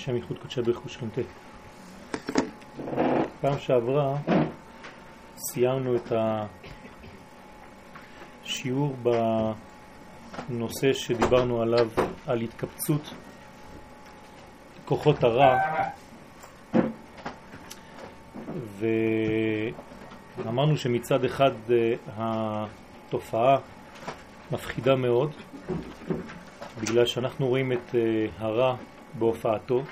שם ייחוד קודשי בריך ושכינתה. פעם שעברה סיימנו את השיעור בנושא שדיברנו עליו, על התקבצות כוחות הרע ואמרנו שמצד אחד אה, התופעה מפחידה מאוד בגלל שאנחנו רואים את אה, הרע בהופעתו.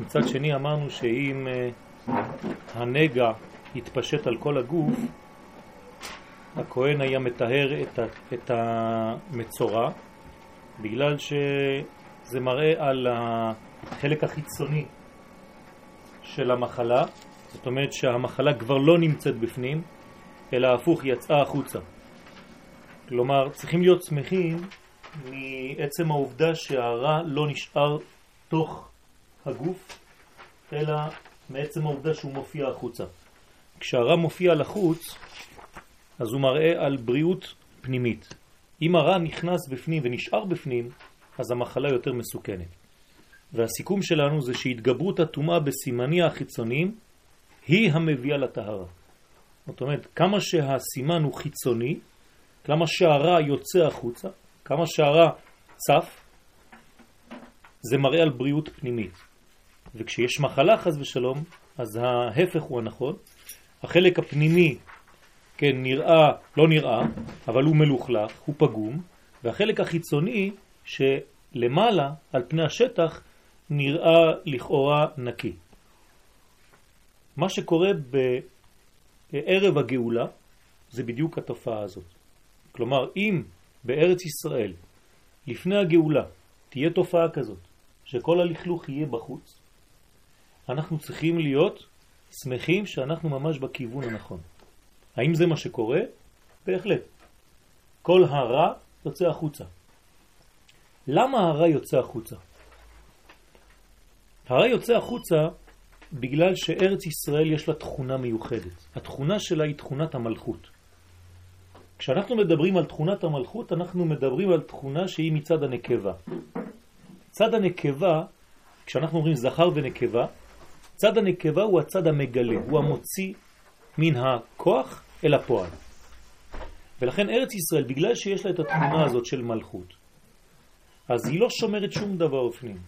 מצד שני אמרנו שאם אה, הנגע התפשט על כל הגוף, הכהן היה מטהר את, את המצורע בגלל שזה מראה על החלק החיצוני של המחלה, זאת אומרת שהמחלה כבר לא נמצאת בפנים, אלא הפוך יצאה החוצה. כלומר, צריכים להיות שמחים מעצם העובדה שהרע לא נשאר תוך הגוף, אלא מעצם העובדה שהוא מופיע החוצה. כשהרע מופיע לחוץ, אז הוא מראה על בריאות פנימית. אם הרע נכנס בפנים ונשאר בפנים, אז המחלה יותר מסוכנת. והסיכום שלנו זה שהתגברות הטומאה בסימניה החיצוניים היא המביאה לטהרה. זאת אומרת, כמה שהסימן הוא חיצוני, כמה שהרע יוצא החוצה, כמה שהרע צף, זה מראה על בריאות פנימית. וכשיש מחלה חז ושלום, אז ההפך הוא הנכון. החלק הפנימי, כן, נראה, לא נראה, אבל הוא מלוכלך, הוא פגום, והחלק החיצוני, שלמעלה, על פני השטח, נראה לכאורה נקי. מה שקורה בערב הגאולה זה בדיוק התופעה הזאת. כלומר, אם בארץ ישראל, לפני הגאולה, תהיה תופעה כזאת, שכל הלכלוך יהיה בחוץ, אנחנו צריכים להיות שמחים שאנחנו ממש בכיוון הנכון. האם זה מה שקורה? בהחלט. כל הרע יוצא החוצה. למה הרע יוצא החוצה? הרע יוצא החוצה בגלל שארץ ישראל יש לה תכונה מיוחדת. התכונה שלה היא תכונת המלכות. כשאנחנו מדברים על תכונת המלכות, אנחנו מדברים על תכונה שהיא מצד הנקבה. צד הנקבה, כשאנחנו אומרים זכר ונקבה, צד הנקבה הוא הצד המגלה, הוא המוציא מן הכוח אל הפועל. ולכן ארץ ישראל, בגלל שיש לה את התכונה הזאת של מלכות, אז היא לא שומרת שום דבר בפנים.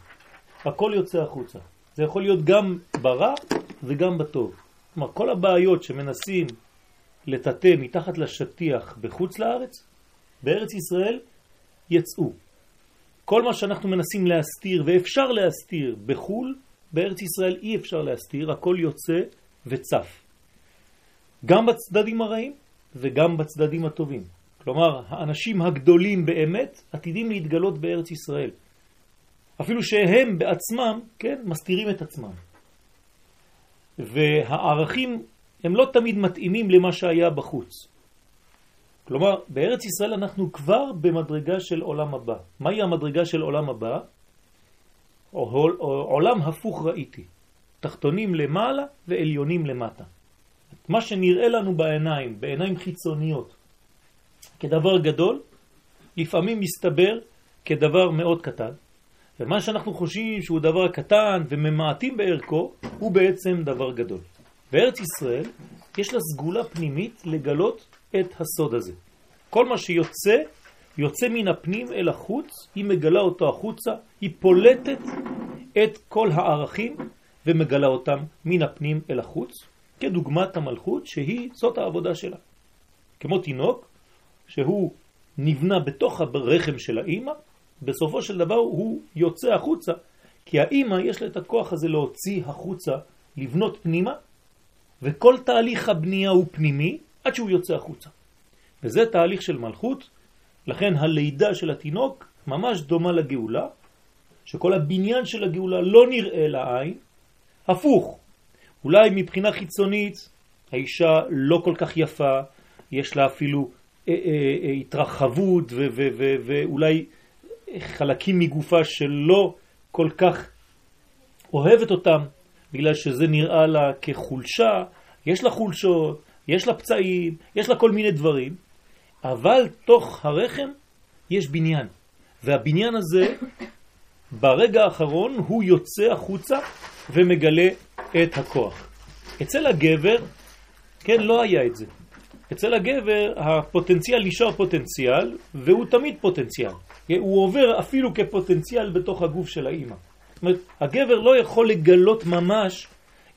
הכל יוצא החוצה. זה יכול להיות גם ברע וגם בטוב. כלומר, כל הבעיות שמנסים לטאטא מתחת לשטיח בחוץ לארץ, בארץ ישראל יצאו. כל מה שאנחנו מנסים להסתיר, ואפשר להסתיר בחו"ל, בארץ ישראל אי אפשר להסתיר, הכל יוצא וצף. גם בצדדים הרעים וגם בצדדים הטובים. כלומר, האנשים הגדולים באמת עתידים להתגלות בארץ ישראל. אפילו שהם בעצמם, כן, מסתירים את עצמם. והערכים הם לא תמיד מתאימים למה שהיה בחוץ. כלומר, בארץ ישראל אנחנו כבר במדרגה של עולם הבא. מהי המדרגה של עולם הבא? עולם הפוך ראיתי. תחתונים למעלה ועליונים למטה. מה שנראה לנו בעיניים, בעיניים חיצוניות, כדבר גדול, לפעמים מסתבר כדבר מאוד קטן, ומה שאנחנו חושבים שהוא דבר קטן וממעטים בערכו, הוא בעצם דבר גדול. בארץ ישראל יש לה סגולה פנימית לגלות את הסוד הזה. כל מה שיוצא, יוצא מן הפנים אל החוץ, היא מגלה אותו החוצה, היא פולטת את כל הערכים ומגלה אותם מן הפנים אל החוץ, כדוגמת המלכות שהיא, זאת העבודה שלה. כמו תינוק שהוא נבנה בתוך הרחם של האימא, בסופו של דבר הוא יוצא החוצה, כי האימא יש לה את הכוח הזה להוציא החוצה, לבנות פנימה, וכל תהליך הבנייה הוא פנימי עד שהוא יוצא החוצה. וזה תהליך של מלכות, לכן הלידה של התינוק ממש דומה לגאולה, שכל הבניין של הגאולה לא נראה לעין, הפוך. אולי מבחינה חיצונית האישה לא כל כך יפה, יש לה אפילו אה, אה, אה, התרחבות ואולי חלקים מגופה שלא כל כך אוהבת אותם, בגלל שזה נראה לה כחולשה, יש לה חולשות, יש לה פצעים, יש לה כל מיני דברים, אבל תוך הרחם יש בניין, והבניין הזה ברגע האחרון הוא יוצא החוצה ומגלה את הכוח. אצל הגבר, כן, לא היה את זה. אצל הגבר הפוטנציאל נשאר פוטנציאל, והוא תמיד פוטנציאל. הוא עובר אפילו כפוטנציאל בתוך הגוף של האימא. זאת אומרת, הגבר לא יכול לגלות ממש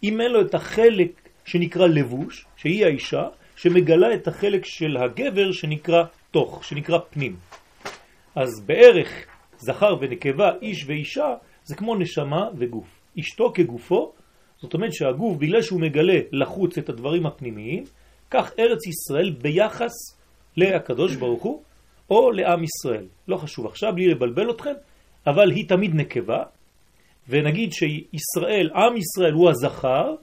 אם אין לו את החלק שנקרא לבוש, שהיא האישה, שמגלה את החלק של הגבר שנקרא תוך, שנקרא פנים. אז בערך זכר ונקבה, איש ואישה, זה כמו נשמה וגוף. אשתו כגופו, זאת אומרת שהגוף, בגלל שהוא מגלה לחוץ את הדברים הפנימיים, כך ארץ ישראל ביחס להקדוש ברוך הוא, או לעם ישראל. לא חשוב עכשיו, בלי לבלבל אתכם, אבל היא תמיד נקבה, ונגיד שישראל, עם ישראל הוא הזכר,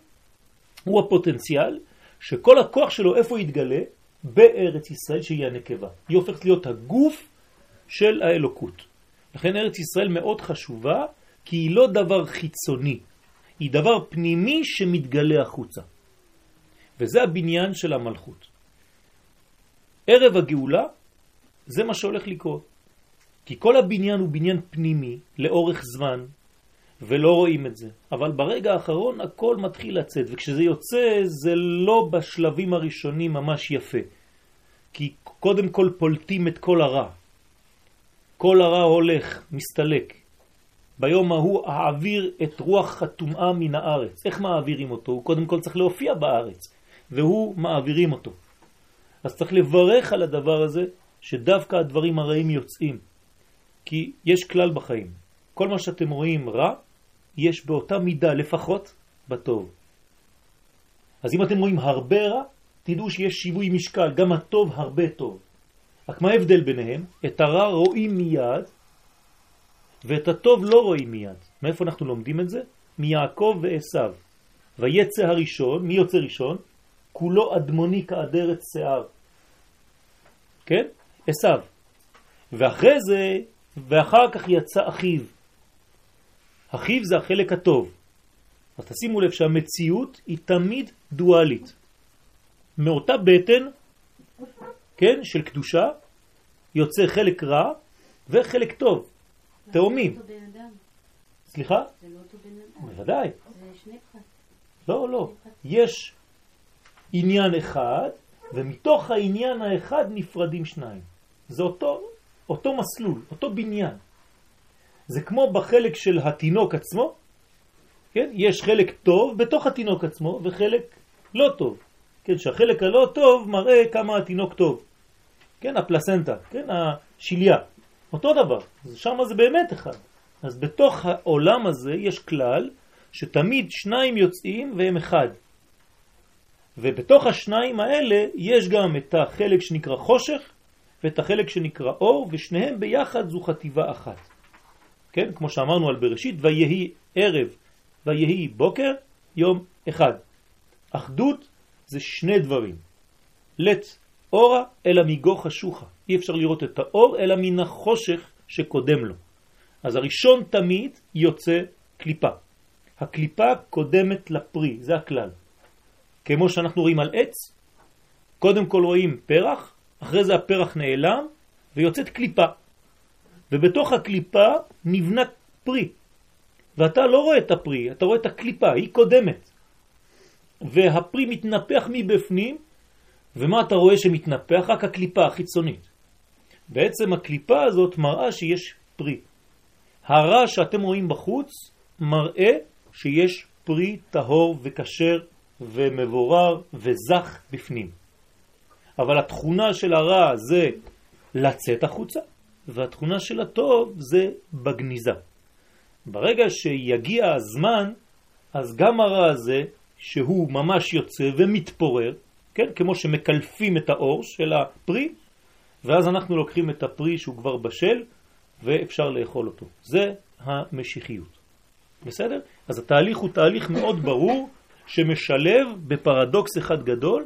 הוא הפוטנציאל, שכל הכוח שלו איפה יתגלה? בארץ ישראל שהיא הנקבה. היא הופכת להיות הגוף של האלוקות. לכן ארץ ישראל מאוד חשובה, כי היא לא דבר חיצוני, היא דבר פנימי שמתגלה החוצה. וזה הבניין של המלכות. ערב הגאולה זה מה שהולך לקרות. כי כל הבניין הוא בניין פנימי לאורך זמן, ולא רואים את זה. אבל ברגע האחרון הכל מתחיל לצאת, וכשזה יוצא זה לא בשלבים הראשונים ממש יפה. כי קודם כל פולטים את כל הרע. כל הרע הולך, מסתלק. ביום ההוא אעביר את רוח הטומאה מן הארץ. איך מעבירים אותו? הוא קודם כל צריך להופיע בארץ, והוא מעבירים אותו. אז צריך לברך על הדבר הזה, שדווקא הדברים הרעים יוצאים. כי יש כלל בחיים. כל מה שאתם רואים רע, יש באותה מידה לפחות בטוב. אז אם אתם רואים הרבה רע, תדעו שיש שיווי משקל, גם הטוב הרבה טוב. רק מה ההבדל ביניהם? את הרע רואים מיד, ואת הטוב לא רואים מיד. מאיפה אנחנו לומדים את זה? מיעקב ועשיו. ויצא הראשון, מי יוצא ראשון? כולו אדמוני כאדרת שיער. כן? עשיו. ואחרי זה, ואחר כך יצא אחיו. אחיו זה החלק הטוב. אז תשימו לב שהמציאות היא תמיד דואלית. מאותה בטן, כן, של קדושה, יוצא חלק רע וחלק טוב, תאומים. סליחה? זה לא אותו בן אדם. בוודאי. זה שני פרט. לא, לא. יש עניין אחד, ומתוך העניין האחד נפרדים שניים. זה אותו, אותו מסלול, אותו בניין. זה כמו בחלק של התינוק עצמו, כן? יש חלק טוב בתוך התינוק עצמו וחלק לא טוב. כן, שהחלק הלא טוב מראה כמה התינוק טוב. כן, הפלסנטה, כן, השיליה. אותו דבר, שם זה באמת אחד. אז בתוך העולם הזה יש כלל שתמיד שניים יוצאים והם אחד. ובתוך השניים האלה יש גם את החלק שנקרא חושך ואת החלק שנקרא אור, ושניהם ביחד זו חטיבה אחת. כן, כמו שאמרנו על בראשית, ויהי ערב ויהי בוקר, יום אחד. אחדות זה שני דברים. לת אורה אלא מגו חשוכה. אי אפשר לראות את האור אלא מן החושך שקודם לו. אז הראשון תמיד יוצא קליפה. הקליפה קודמת לפרי, זה הכלל. כמו שאנחנו רואים על עץ, קודם כל רואים פרח, אחרי זה הפרח נעלם ויוצאת קליפה. ובתוך הקליפה נבנה פרי. ואתה לא רואה את הפרי, אתה רואה את הקליפה, היא קודמת. והפרי מתנפח מבפנים, ומה אתה רואה שמתנפח? רק הקליפה החיצונית. בעצם הקליפה הזאת מראה שיש פרי. הרע שאתם רואים בחוץ מראה שיש פרי טהור וקשר ומבורר וזך בפנים. אבל התכונה של הרע זה לצאת החוצה, והתכונה של הטוב זה בגניזה. ברגע שיגיע הזמן, אז גם הרע הזה, שהוא ממש יוצא ומתפורר, כן? כמו שמקלפים את האור של הפרי, ואז אנחנו לוקחים את הפרי שהוא כבר בשל, ואפשר לאכול אותו. זה המשיחיות. בסדר? אז התהליך הוא תהליך מאוד ברור, שמשלב בפרדוקס אחד גדול,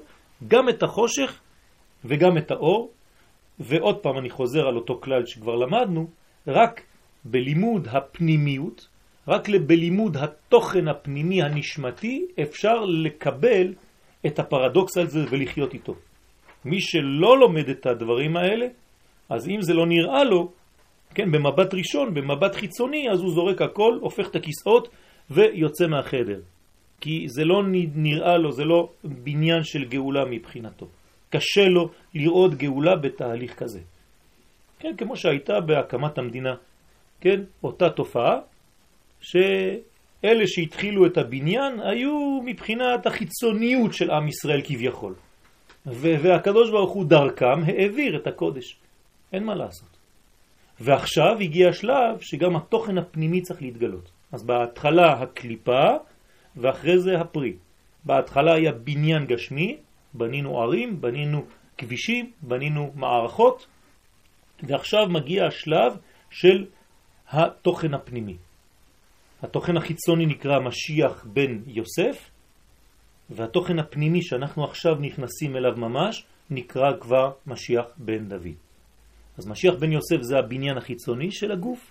גם את החושך וגם את האור, ועוד פעם אני חוזר על אותו כלל שכבר למדנו, רק בלימוד הפנימיות, רק בלימוד התוכן הפנימי הנשמתי אפשר לקבל את הפרדוקס הזה ולחיות איתו. מי שלא לומד את הדברים האלה, אז אם זה לא נראה לו, כן, במבט ראשון, במבט חיצוני, אז הוא זורק הכל, הופך את הכיסאות ויוצא מהחדר. כי זה לא נראה לו, זה לא בניין של גאולה מבחינתו. קשה לו לראות גאולה בתהליך כזה. כן, כמו שהייתה בהקמת המדינה, כן, אותה תופעה, שאלה שהתחילו את הבניין היו מבחינת החיצוניות של עם ישראל כביכול. והקדוש ברוך הוא דרכם העביר את הקודש. אין מה לעשות. ועכשיו הגיע השלב שגם התוכן הפנימי צריך להתגלות. אז בהתחלה הקליפה ואחרי זה הפרי. בהתחלה היה בניין גשמי, בנינו ערים, בנינו כבישים, בנינו מערכות, ועכשיו מגיע השלב של התוכן הפנימי. התוכן החיצוני נקרא משיח בן יוסף, והתוכן הפנימי שאנחנו עכשיו נכנסים אליו ממש נקרא כבר משיח בן דוד. אז משיח בן יוסף זה הבניין החיצוני של הגוף,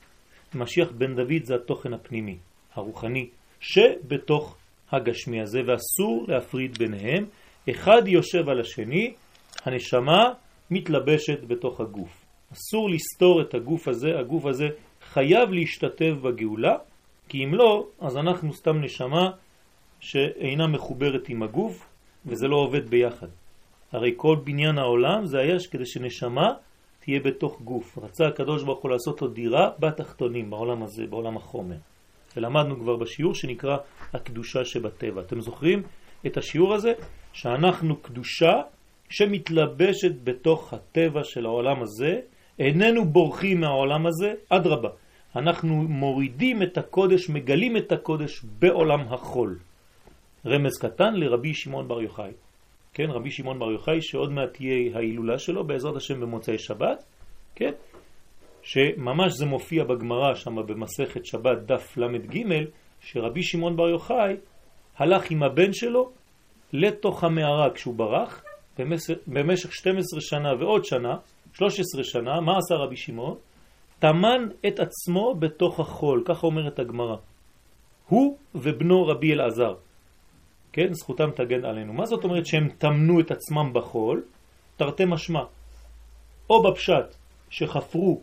משיח בן דוד זה התוכן הפנימי, הרוחני, שבתוך הגשמי הזה, ואסור להפריד ביניהם. אחד יושב על השני, הנשמה מתלבשת בתוך הגוף. אסור לסתור את הגוף הזה, הגוף הזה חייב להשתתף בגאולה, כי אם לא, אז אנחנו סתם נשמה שאינה מחוברת עם הגוף, וזה לא עובד ביחד. הרי כל בניין העולם זה היה כדי שנשמה תהיה בתוך גוף. רצה הקדוש ברוך הוא לעשות לו דירה בתחתונים, בעולם הזה, בעולם החומר. ולמדנו כבר בשיעור שנקרא הקדושה שבטבע. אתם זוכרים את השיעור הזה? שאנחנו קדושה שמתלבשת בתוך הטבע של העולם הזה, איננו בורחים מהעולם הזה, אדרבה. אנחנו מורידים את הקודש, מגלים את הקודש בעולם החול. רמז קטן לרבי שמעון בר יוחאי. כן, רבי שמעון בר יוחאי, שעוד מעט תהיה ההילולה שלו, בעזרת השם במוצאי שבת, כן, שממש זה מופיע בגמרא שם במסכת שבת דף ל"ג, שרבי שמעון בר יוחאי הלך עם הבן שלו לתוך המערה כשהוא ברח, במשך 12 שנה ועוד שנה, 13 שנה, מה עשה רבי שמעון? טמן את עצמו בתוך החול, ככה אומרת הגמרא. הוא ובנו רבי אלעזר. כן, זכותם תגן עלינו. מה זאת אומרת שהם טמנו את עצמם בחול? תרתי משמע. או בפשט שחפרו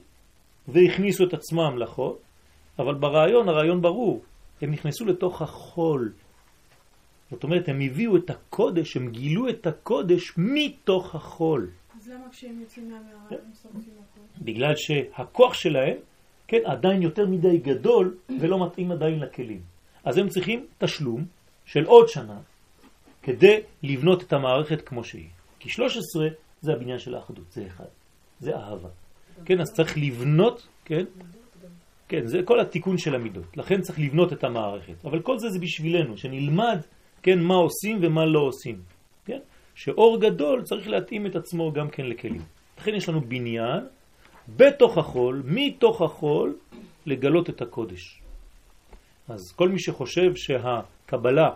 והכניסו את עצמם לחול, אבל ברעיון, הרעיון ברור, הם נכנסו לתוך החול. זאת אומרת, הם הביאו את הקודש, הם גילו את הקודש מתוך החול. אז למה כשהם יוצאים מהמערה הם שורפים החול? בגלל שהכוח שלהם, כן, עדיין יותר מדי גדול ולא מתאים עדיין לכלים. אז הם צריכים תשלום של עוד שנה כדי לבנות את המערכת כמו שהיא. כי 13 זה הבניין של האחדות, זה אחד, זה אהבה. כן, אז צריך לבנות, כן? כן, זה כל התיקון של המידות. לכן צריך לבנות את המערכת. אבל כל זה זה בשבילנו, שנלמד, כן, מה עושים ומה לא עושים. כן? שאור גדול צריך להתאים את עצמו גם כן לכלים. לכן יש לנו בניין בתוך החול, מתוך החול, לגלות את הקודש. אז כל מי שחושב שהקבלה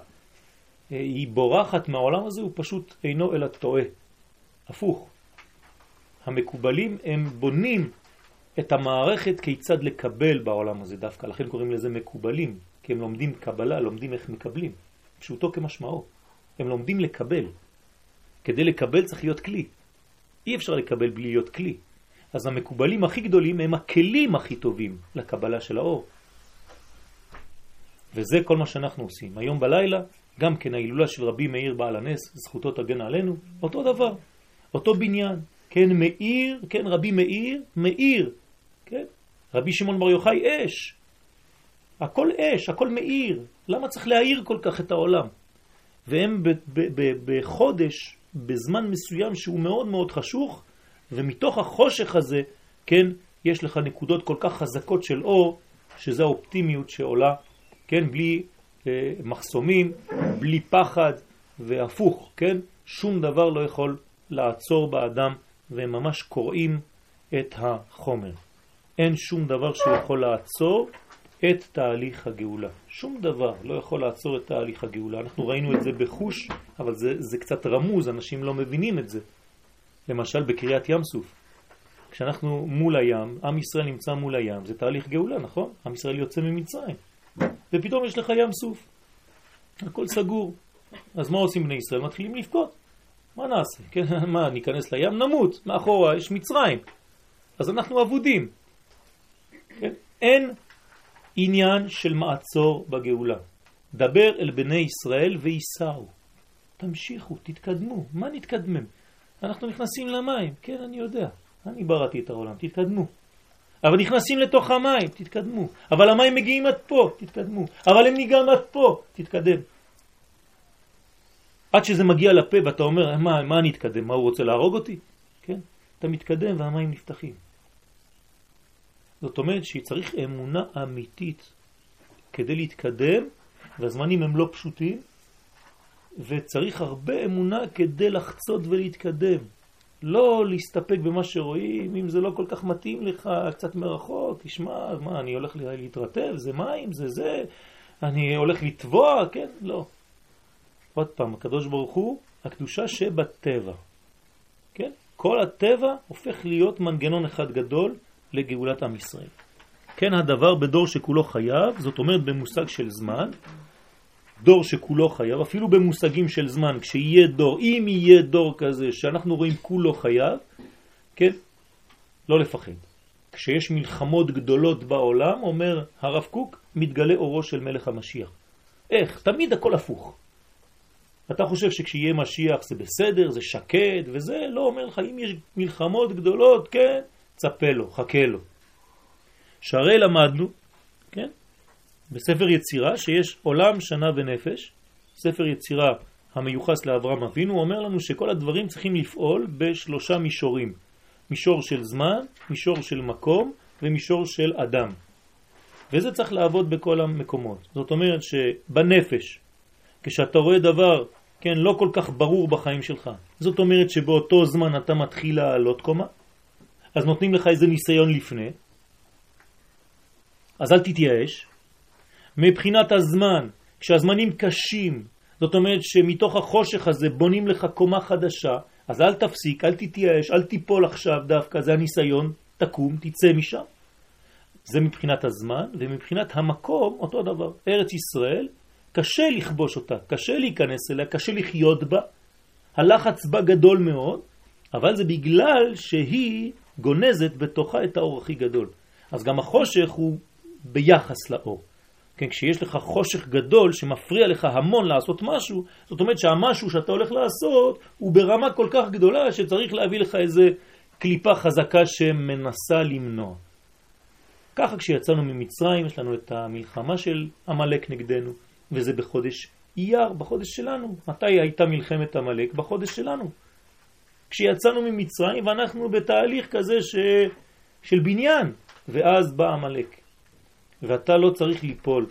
אה, היא בורחת מהעולם הזה, הוא פשוט אינו אלא טועה. הפוך. המקובלים הם בונים את המערכת כיצד לקבל בעולם הזה דווקא, לכן קוראים לזה מקובלים, כי הם לומדים קבלה, לומדים איך מקבלים, פשוטו כמשמעו. הם לומדים לקבל. כדי לקבל צריך להיות כלי. אי אפשר לקבל בלי להיות כלי. אז המקובלים הכי גדולים הם הכלים הכי טובים לקבלה של האור. וזה כל מה שאנחנו עושים. היום בלילה, גם כן ההילולה של רבי מאיר בעל הנס, זכותו תגן עלינו, אותו דבר, אותו בניין. כן, מאיר, כן, רבי מאיר, מאיר, כן, רבי שמעון בר יוחאי אש, הכל אש, הכל מאיר, למה צריך להאיר כל כך את העולם? והם בחודש, בזמן מסוים שהוא מאוד מאוד חשוך, ומתוך החושך הזה, כן, יש לך נקודות כל כך חזקות של אור, שזה האופטימיות שעולה, כן, בלי אה, מחסומים, בלי פחד, והפוך, כן, שום דבר לא יכול לעצור באדם והם ממש קוראים את החומר. אין שום דבר שיכול לעצור את תהליך הגאולה. שום דבר לא יכול לעצור את תהליך הגאולה. אנחנו ראינו את זה בחוש, אבל זה, זה קצת רמוז, אנשים לא מבינים את זה. למשל בקריאת ים סוף. כשאנחנו מול הים, עם ישראל נמצא מול הים, זה תהליך גאולה, נכון? עם ישראל יוצא ממצרים. ופתאום יש לך ים סוף. הכל סגור. אז מה עושים בני ישראל? מתחילים לבכות. מה נעשה? כן, מה, ניכנס לים? נמות. מאחורה יש מצרים. אז אנחנו אבודים. אין עניין של מעצור בגאולה. דבר אל בני ישראל וייסעו. תמשיכו, תתקדמו. מה נתקדמם? אנחנו נכנסים למים, כן, אני יודע. אני בראתי את העולם, תתקדמו. אבל נכנסים לתוך המים, תתקדמו. אבל המים מגיעים עד פה, תתקדמו. אבל הם ניגעים עד פה, תתקדם. עד שזה מגיע לפה ואתה אומר, מה, מה אני אתקדם? מה הוא רוצה להרוג אותי? כן? אתה מתקדם והמים נפתחים. זאת אומרת שצריך אמונה אמיתית כדי להתקדם, והזמנים הם לא פשוטים, וצריך הרבה אמונה כדי לחצות ולהתקדם. לא להסתפק במה שרואים, אם זה לא כל כך מתאים לך, קצת מרחוק, תשמע, מה, אני הולך להתרטב, זה מים, זה זה, אני הולך לטבוע, כן? לא. עוד פעם, הקדוש ברוך הוא, הקדושה שבטבע. כן? כל הטבע הופך להיות מנגנון אחד גדול לגאולת עם ישראל. כן הדבר בדור שכולו חייב, זאת אומרת במושג של זמן, דור שכולו חייב, אפילו במושגים של זמן, כשיהיה דור, אם יהיה דור כזה שאנחנו רואים כולו חייב, כן, לא לפחד. כשיש מלחמות גדולות בעולם, אומר הרב קוק, מתגלה אורו של מלך המשיח. איך? תמיד הכל הפוך. אתה חושב שכשיהיה משיח זה בסדר, זה שקט וזה, לא אומר לך, אם יש מלחמות גדולות, כן, צפה לו, חכה לו. שהרי למדנו, כן, בספר יצירה שיש עולם, שנה ונפש, ספר יצירה המיוחס לאברהם אבינו, אומר לנו שכל הדברים צריכים לפעול בשלושה מישורים. מישור של זמן, מישור של מקום ומישור של אדם. וזה צריך לעבוד בכל המקומות. זאת אומרת שבנפש, כשאתה רואה דבר, כן, לא כל כך ברור בחיים שלך, זאת אומרת שבאותו זמן אתה מתחיל לעלות קומה, אז נותנים לך איזה ניסיון לפני, אז אל תתייאש. מבחינת הזמן, כשהזמנים קשים, זאת אומרת שמתוך החושך הזה בונים לך קומה חדשה, אז אל תפסיק, אל תתייאש, אל תיפול עכשיו דווקא, זה הניסיון, תקום, תצא משם. זה מבחינת הזמן, ומבחינת המקום אותו דבר. ארץ ישראל, קשה לכבוש אותה, קשה להיכנס אליה, קשה לחיות בה, הלחץ בה גדול מאוד, אבל זה בגלל שהיא גונזת בתוכה את האור הכי גדול. אז גם החושך הוא ביחס לאור. כן, כשיש לך חושך גדול שמפריע לך המון לעשות משהו, זאת אומרת שהמשהו שאתה הולך לעשות הוא ברמה כל כך גדולה שצריך להביא לך איזה קליפה חזקה שמנסה למנוע. ככה כשיצאנו ממצרים יש לנו את המלחמה של המלאק נגדנו, וזה בחודש אייר, בחודש שלנו. מתי הייתה מלחמת המלאק? בחודש שלנו. כשיצאנו ממצרים ואנחנו בתהליך כזה ש... של בניין, ואז בא המלאק. ואתה לא צריך ליפול,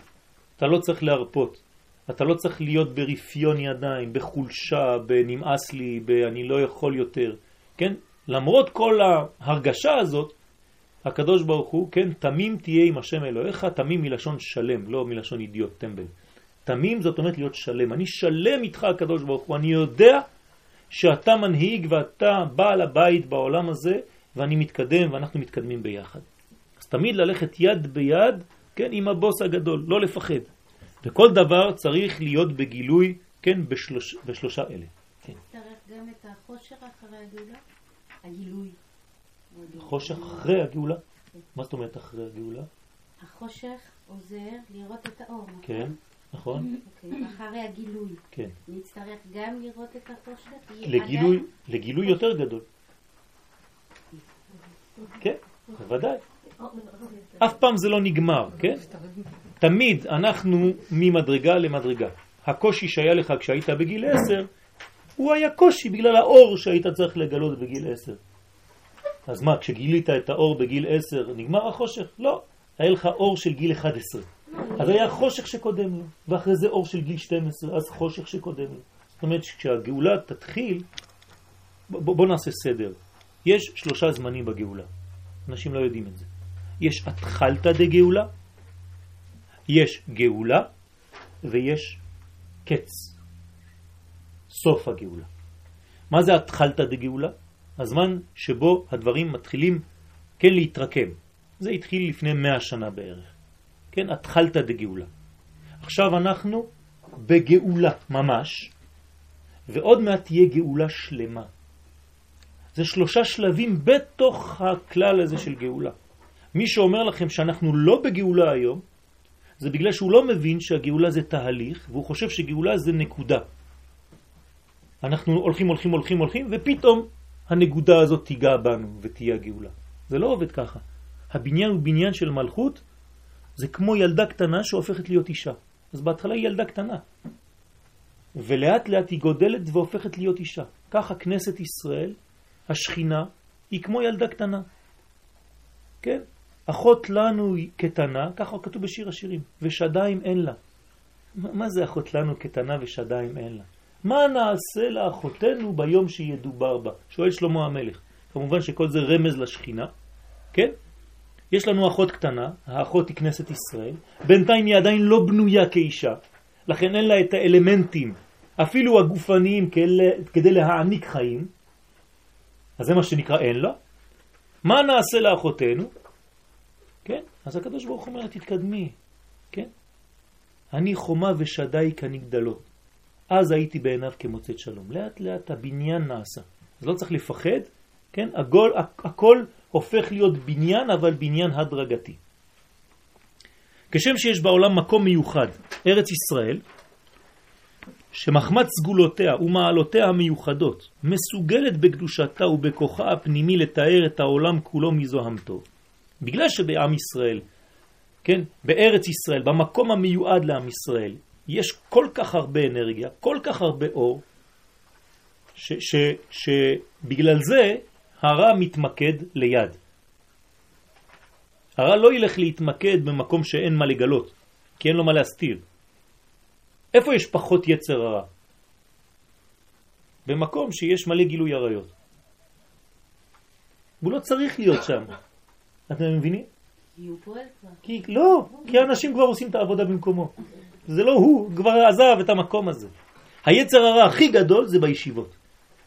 אתה לא צריך להרפות, אתה לא צריך להיות ברפיון ידיים, בחולשה, בנמאס לי, ב"אני לא יכול יותר", כן? למרות כל ההרגשה הזאת, הקדוש ברוך הוא, כן, תמים תהיה עם השם אלוהיך, תמים מלשון שלם, לא מלשון אידיוט, טמבל. תמים זאת אומרת להיות שלם. אני שלם איתך הקדוש ברוך הוא, אני יודע שאתה מנהיג ואתה בעל הבית בעולם הזה, ואני מתקדם ואנחנו מתקדמים ביחד. אז תמיד ללכת יד ביד, כן, עם הבוס הגדול, לא לפחד. וכל דבר צריך להיות בגילוי, כן, בשלוש, בשלושה אלה. כן. צריך גם את החושך אחרי הגאולה? הגילוי. חושך אחרי הגאולה? מה זאת אומרת אחרי הגאולה? החושך עוזר לראות את האור, נכון? כן, נכון. אוקיי, אחרי הגילוי. כן. נצטרך גם לראות את החושך? לגילוי, לגילוי יותר גדול. כן, בוודאי. אף פעם זה לא נגמר, כן? תמיד אנחנו ממדרגה למדרגה. הקושי שהיה לך כשהיית בגיל עשר, הוא היה קושי בגלל האור שהיית צריך לגלות בגיל עשר. אז מה, כשגילית את האור בגיל עשר, נגמר החושך? לא. היה לך אור של גיל 11. אז היה חושך שקודם לו, ואחרי זה אור של גיל 12, אז חושך שקודם לו. זאת אומרת שכשהגאולה תתחיל, בוא, בוא נעשה סדר. יש שלושה זמנים בגאולה. אנשים לא יודעים את זה. יש התחלתא דגאולה, יש גאולה ויש קץ, סוף הגאולה. מה זה התחלתא דגאולה? הזמן שבו הדברים מתחילים כן להתרקם. זה התחיל לפני מאה שנה בערך. כן, התחלתא דגאולה. עכשיו אנחנו בגאולה ממש, ועוד מעט תהיה גאולה שלמה. זה שלושה שלבים בתוך הכלל הזה של גאולה. מי שאומר לכם שאנחנו לא בגאולה היום, זה בגלל שהוא לא מבין שהגאולה זה תהליך, והוא חושב שגאולה זה נקודה. אנחנו הולכים, הולכים, הולכים, הולכים, ופתאום הנקודה הזאת תיגע בנו ותהיה גאולה. זה לא עובד ככה. הבניין הוא בניין של מלכות, זה כמו ילדה קטנה שהופכת להיות אישה. אז בהתחלה היא ילדה קטנה. ולאט לאט היא גודלת והופכת להיות אישה. ככה כנסת ישראל, השכינה, היא כמו ילדה קטנה. כן? אחות לנו קטנה, ככה כתוב בשיר השירים, ושדיים אין לה. מה זה אחות לנו קטנה ושדיים אין לה? מה נעשה לאחותנו ביום שידובר בה? שואל שלמה המלך. כמובן שכל זה רמז לשכינה, כן? יש לנו אחות קטנה, האחות היא כנסת ישראל, בינתיים היא עדיין לא בנויה כאישה, לכן אין לה את האלמנטים, אפילו הגופניים כדי להעניק חיים, אז זה מה שנקרא אין לה. מה נעשה לאחותנו? כן? אז הקדוש ברוך אומר, תתקדמי, כן? אני חומה ושדי כנגדלות. אז הייתי בעיניו כמוצאת שלום. לאט לאט הבניין נעשה. אז לא צריך לפחד, כן? הכל, הכל הופך להיות בניין, אבל בניין הדרגתי. כשם שיש בעולם מקום מיוחד, ארץ ישראל, שמחמת סגולותיה ומעלותיה המיוחדות מסוגלת בקדושתה ובכוחה הפנימי לתאר את העולם כולו מזוהמתו. בגלל שבעם ישראל, כן, בארץ ישראל, במקום המיועד לעם ישראל, יש כל כך הרבה אנרגיה, כל כך הרבה אור, שבגלל זה הרע מתמקד ליד. הרע לא ילך להתמקד במקום שאין מה לגלות, כי אין לו מה להסתיר. איפה יש פחות יצר הרע? במקום שיש מלא גילוי עריות. הוא לא צריך להיות שם. אתם מבינים? כי הוא פועל כבר. כי, לא, כי האנשים כבר עושים את העבודה במקומו. זה לא הוא, כבר עזב את המקום הזה. היצר הרע הכי גדול זה בישיבות,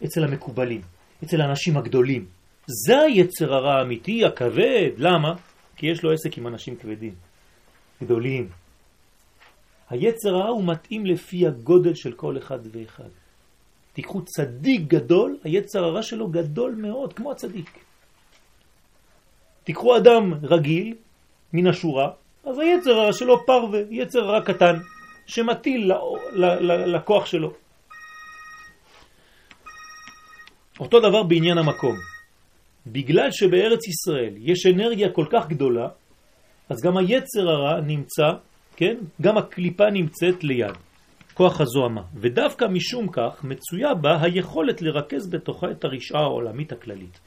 אצל המקובלים, אצל האנשים הגדולים. זה היצר הרע האמיתי, הכבד. למה? כי יש לו עסק עם אנשים כבדים, גדולים. היצר הרע הוא מתאים לפי הגודל של כל אחד ואחד. תיקחו צדיק גדול, היצר הרע שלו גדול מאוד, כמו הצדיק. תיקחו אדם רגיל, מן השורה, אז היצר הרע שלו פרווה, יצר רע קטן, שמטיל לכוח שלו. אותו דבר בעניין המקום. בגלל שבארץ ישראל יש אנרגיה כל כך גדולה, אז גם היצר הרע נמצא, כן? גם הקליפה נמצאת ליד, כוח הזוהמה. ודווקא משום כך מצויה בה היכולת לרכז בתוכה את הרשעה העולמית הכללית.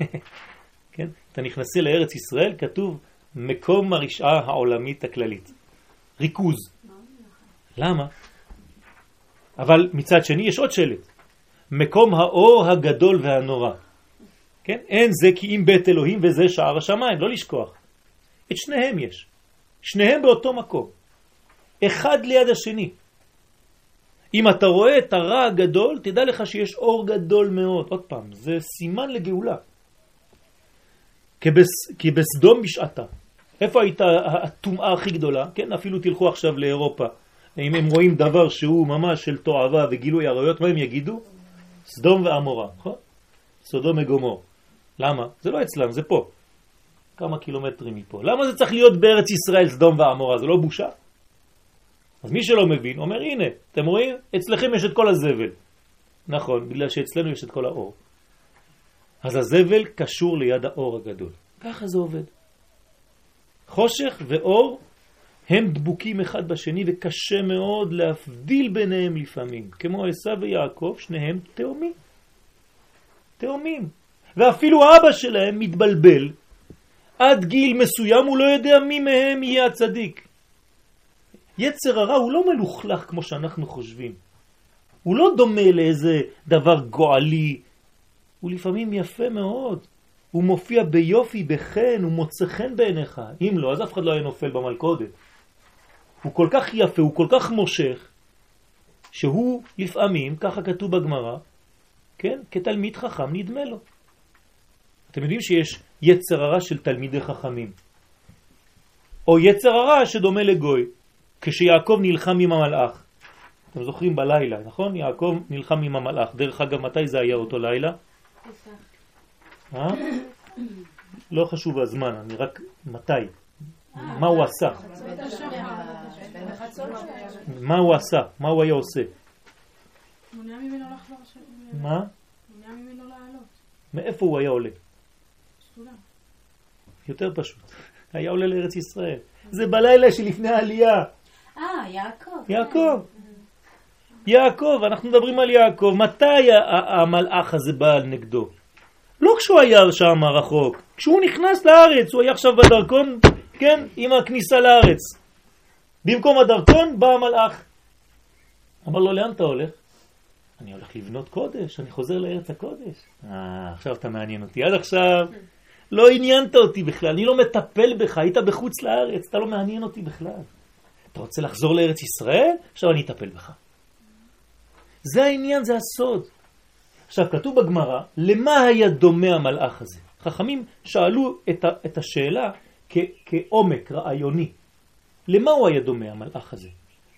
כן? אתה נכנסה לארץ ישראל, כתוב מקום הרשעה העולמית הכללית. ריכוז. למה? אבל מצד שני יש עוד שלט. מקום האור הגדול והנורא. כן? אין זה כי אם בית אלוהים וזה שער השמיים, לא לשכוח. את שניהם יש. שניהם באותו מקום. אחד ליד השני. אם אתה רואה את הרע הגדול, תדע לך שיש אור גדול מאוד. עוד פעם, זה סימן לגאולה. כבס, כי בסדום בשעתה. איפה הייתה הטומאה הכי גדולה? כן, אפילו תלכו עכשיו לאירופה. אם הם רואים דבר שהוא ממש של תועבה וגילוי עריות, מה הם יגידו? סדום ועמורה, נכון? סודום וגומור. למה? זה לא אצלם, זה פה. כמה קילומטרים מפה. למה זה צריך להיות בארץ ישראל סדום ועמורה? זה לא בושה? אז מי שלא מבין אומר, הנה, אתם רואים? אצלכם יש את כל הזבל. נכון, בגלל שאצלנו יש את כל האור. אז הזבל קשור ליד האור הגדול. ככה זה עובד. חושך ואור הם דבוקים אחד בשני וקשה מאוד להבדיל ביניהם לפעמים. כמו עשיו ויעקב, שניהם תאומים. תאומים. ואפילו אבא שלהם מתבלבל. עד גיל מסוים הוא לא יודע מי מהם יהיה הצדיק. יצר הרע הוא לא מלוכלך כמו שאנחנו חושבים. הוא לא דומה לאיזה דבר גועלי. הוא לפעמים יפה מאוד. הוא מופיע ביופי, בחן, הוא מוצא חן בעיניך. אם לא, אז אף אחד לא היה נופל במלכודת. הוא כל כך יפה, הוא כל כך מושך, שהוא לפעמים, ככה כתוב בגמרא, כן, כתלמיד חכם נדמה לו. אתם יודעים שיש יצר הרע של תלמידי חכמים. או יצר הרע שדומה לגוי, כשיעקב נלחם עם המלאך. אתם זוכרים בלילה, נכון? יעקב נלחם עם המלאך. דרך אגב, מתי זה היה אותו לילה? אה? לא חשוב הזמן, אני רק מתי, מה הוא עשה, מה הוא עשה, מה הוא היה עושה. מונע ממנו לחזור. מה? מונע ממנו לעלות. מאיפה הוא היה עולה? יותר פשוט. היה עולה לארץ ישראל. זה בלילה שלפני העלייה. אה, יעקב. יעקב. יעקב, אנחנו מדברים על יעקב. מתי המלאך הזה בא נגדו? לא כשהוא היה שם רחוק, כשהוא נכנס לארץ, הוא היה עכשיו בדרכון, כן, עם הכניסה לארץ. במקום הדרכון בא המלאך. אמר לו, לאן אתה הולך? אני הולך לבנות קודש, אני חוזר לארץ הקודש. אה, עכשיו אתה מעניין אותי. עד עכשיו לא עניינת אותי בכלל, אני לא מטפל בך, היית בחוץ לארץ, אתה לא מעניין אותי בכלל. אתה רוצה לחזור לארץ ישראל? עכשיו אני אטפל בך. זה העניין, זה הסוד. עכשיו, כתוב בגמרא, למה היה דומה המלאך הזה? חכמים שאלו את, ה, את השאלה כ, כעומק רעיוני. למה הוא היה דומה המלאך הזה?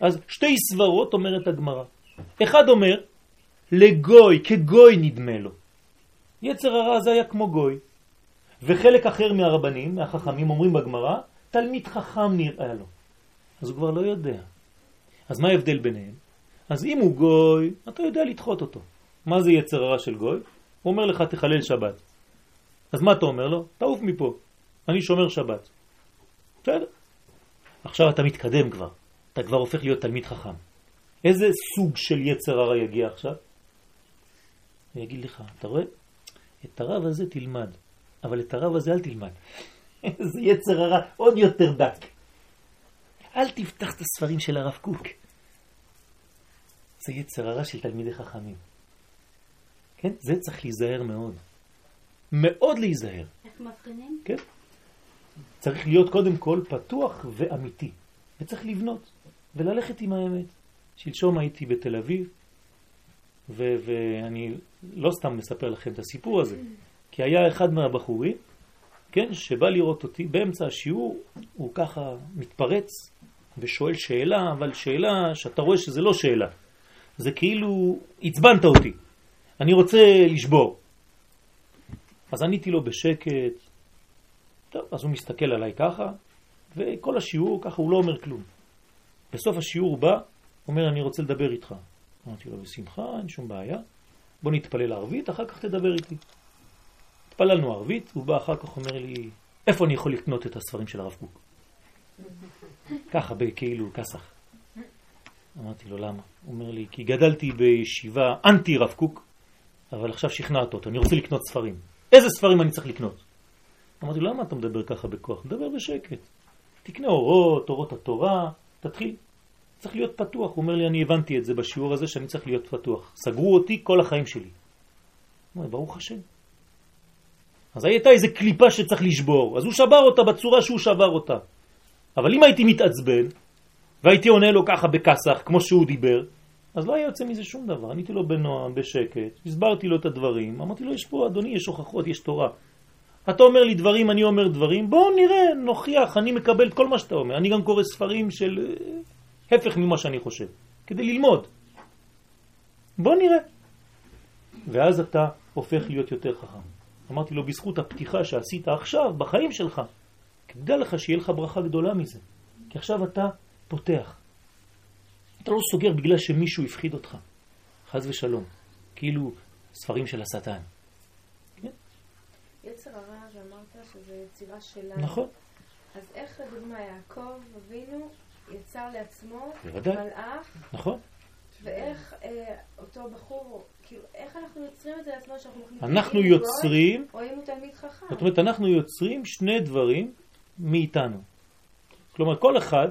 אז שתי סברות אומרת הגמרא. אחד אומר, לגוי, כגוי נדמה לו. יצר הרע הזה היה כמו גוי. וחלק אחר מהרבנים, מהחכמים, אומרים בגמרא, תלמיד חכם נראה לו. אז הוא כבר לא יודע. אז מה ההבדל ביניהם? אז אם הוא גוי, אתה יודע לדחות אותו. מה זה יצר הרע של גוי? הוא אומר לך תחלל שבת. אז מה אתה אומר לו? תעוף מפה, אני שומר שבת. בסדר. עכשיו אתה מתקדם כבר, אתה כבר הופך להיות תלמיד חכם. איזה סוג של יצר הרע יגיע עכשיו? הוא יגיד לך, אתה רואה? את הרב הזה תלמד, אבל את הרב הזה אל תלמד. איזה יצר הרע עוד יותר דק. אל תפתח את הספרים של הרב קוק. זה יצר הרע של תלמידי חכמים. כן? זה צריך להיזהר מאוד. מאוד להיזהר. איך מבחינים? כן? צריך להיות קודם כל פתוח ואמיתי. וצריך לבנות וללכת עם האמת. שלשום הייתי בתל אביב, ו- ואני לא סתם מספר לכם את הסיפור הזה, כי היה אחד מהבחורים, כן, שבא לראות אותי באמצע השיעור, הוא ככה מתפרץ ושואל שאלה, אבל שאלה שאתה רואה שזה לא שאלה. זה כאילו, עצבנת אותי, אני רוצה לשבור. אז עניתי לו בשקט, טוב, אז הוא מסתכל עליי ככה, וכל השיעור ככה הוא לא אומר כלום. בסוף השיעור בא, אומר אני רוצה לדבר איתך. אמרתי לו בשמחה, אין שום בעיה, בוא נתפלל ערבית, אחר כך תדבר איתי. התפללנו ערבית, הוא בא אחר כך אומר לי, איפה אני יכול לקנות את הספרים של הרב קוק? ככה, כאילו כסח. אמרתי לו, למה? הוא אומר לי, כי גדלתי בישיבה אנטי רב קוק, אבל עכשיו שכנעת אותו, אני רוצה לקנות ספרים. איזה ספרים אני צריך לקנות? אמרתי למה אתה מדבר ככה בכוח? מדבר בשקט. תקנה אורות, אורות התורה, תתחיל. צריך להיות פתוח. הוא אומר לי, אני הבנתי את זה בשיעור הזה שאני צריך להיות פתוח. סגרו אותי כל החיים שלי. הוא אומר, ברוך השם. אז הייתה איזה קליפה שצריך לשבור, אז הוא שבר אותה בצורה שהוא שבר אותה. אבל אם הייתי מתעצבן, והייתי עונה לו ככה בכסח, כמו שהוא דיבר, אז לא היה יוצא מזה שום דבר. עניתי לו בנועם, בשקט, הסברתי לו את הדברים, אמרתי לו, יש פה, אדוני, יש הוכחות, יש תורה. אתה אומר לי דברים, אני אומר דברים, בואו נראה, נוכיח, אני מקבל את כל מה שאתה אומר. אני גם קורא ספרים של אה, הפך ממה שאני חושב, כדי ללמוד. בואו נראה. ואז אתה הופך להיות יותר חכם. אמרתי לו, בזכות הפתיחה שעשית עכשיו, בחיים שלך, כדאי לך שיהיה לך ברכה גדולה מזה. כי עכשיו אתה פותח. אתה לא סוגר בגלל שמישהו הפחיד אותך. חז ושלום. כאילו ספרים של השטן. יצר הרע שאמרת שזה יצירה שלנו. נכון. אז איך לדוגמה יעקב אבינו יצר לעצמו בוודאי. מלאך, נכון. ואיך אה, אותו בחור, כאילו, איך אנחנו יוצרים את זה לעצמו שאנחנו מחליטים אנחנו יוצרים, או אם הוא תלמיד חכם? זאת אומרת, אנחנו יוצרים שני דברים מאיתנו. כלומר, כל אחד,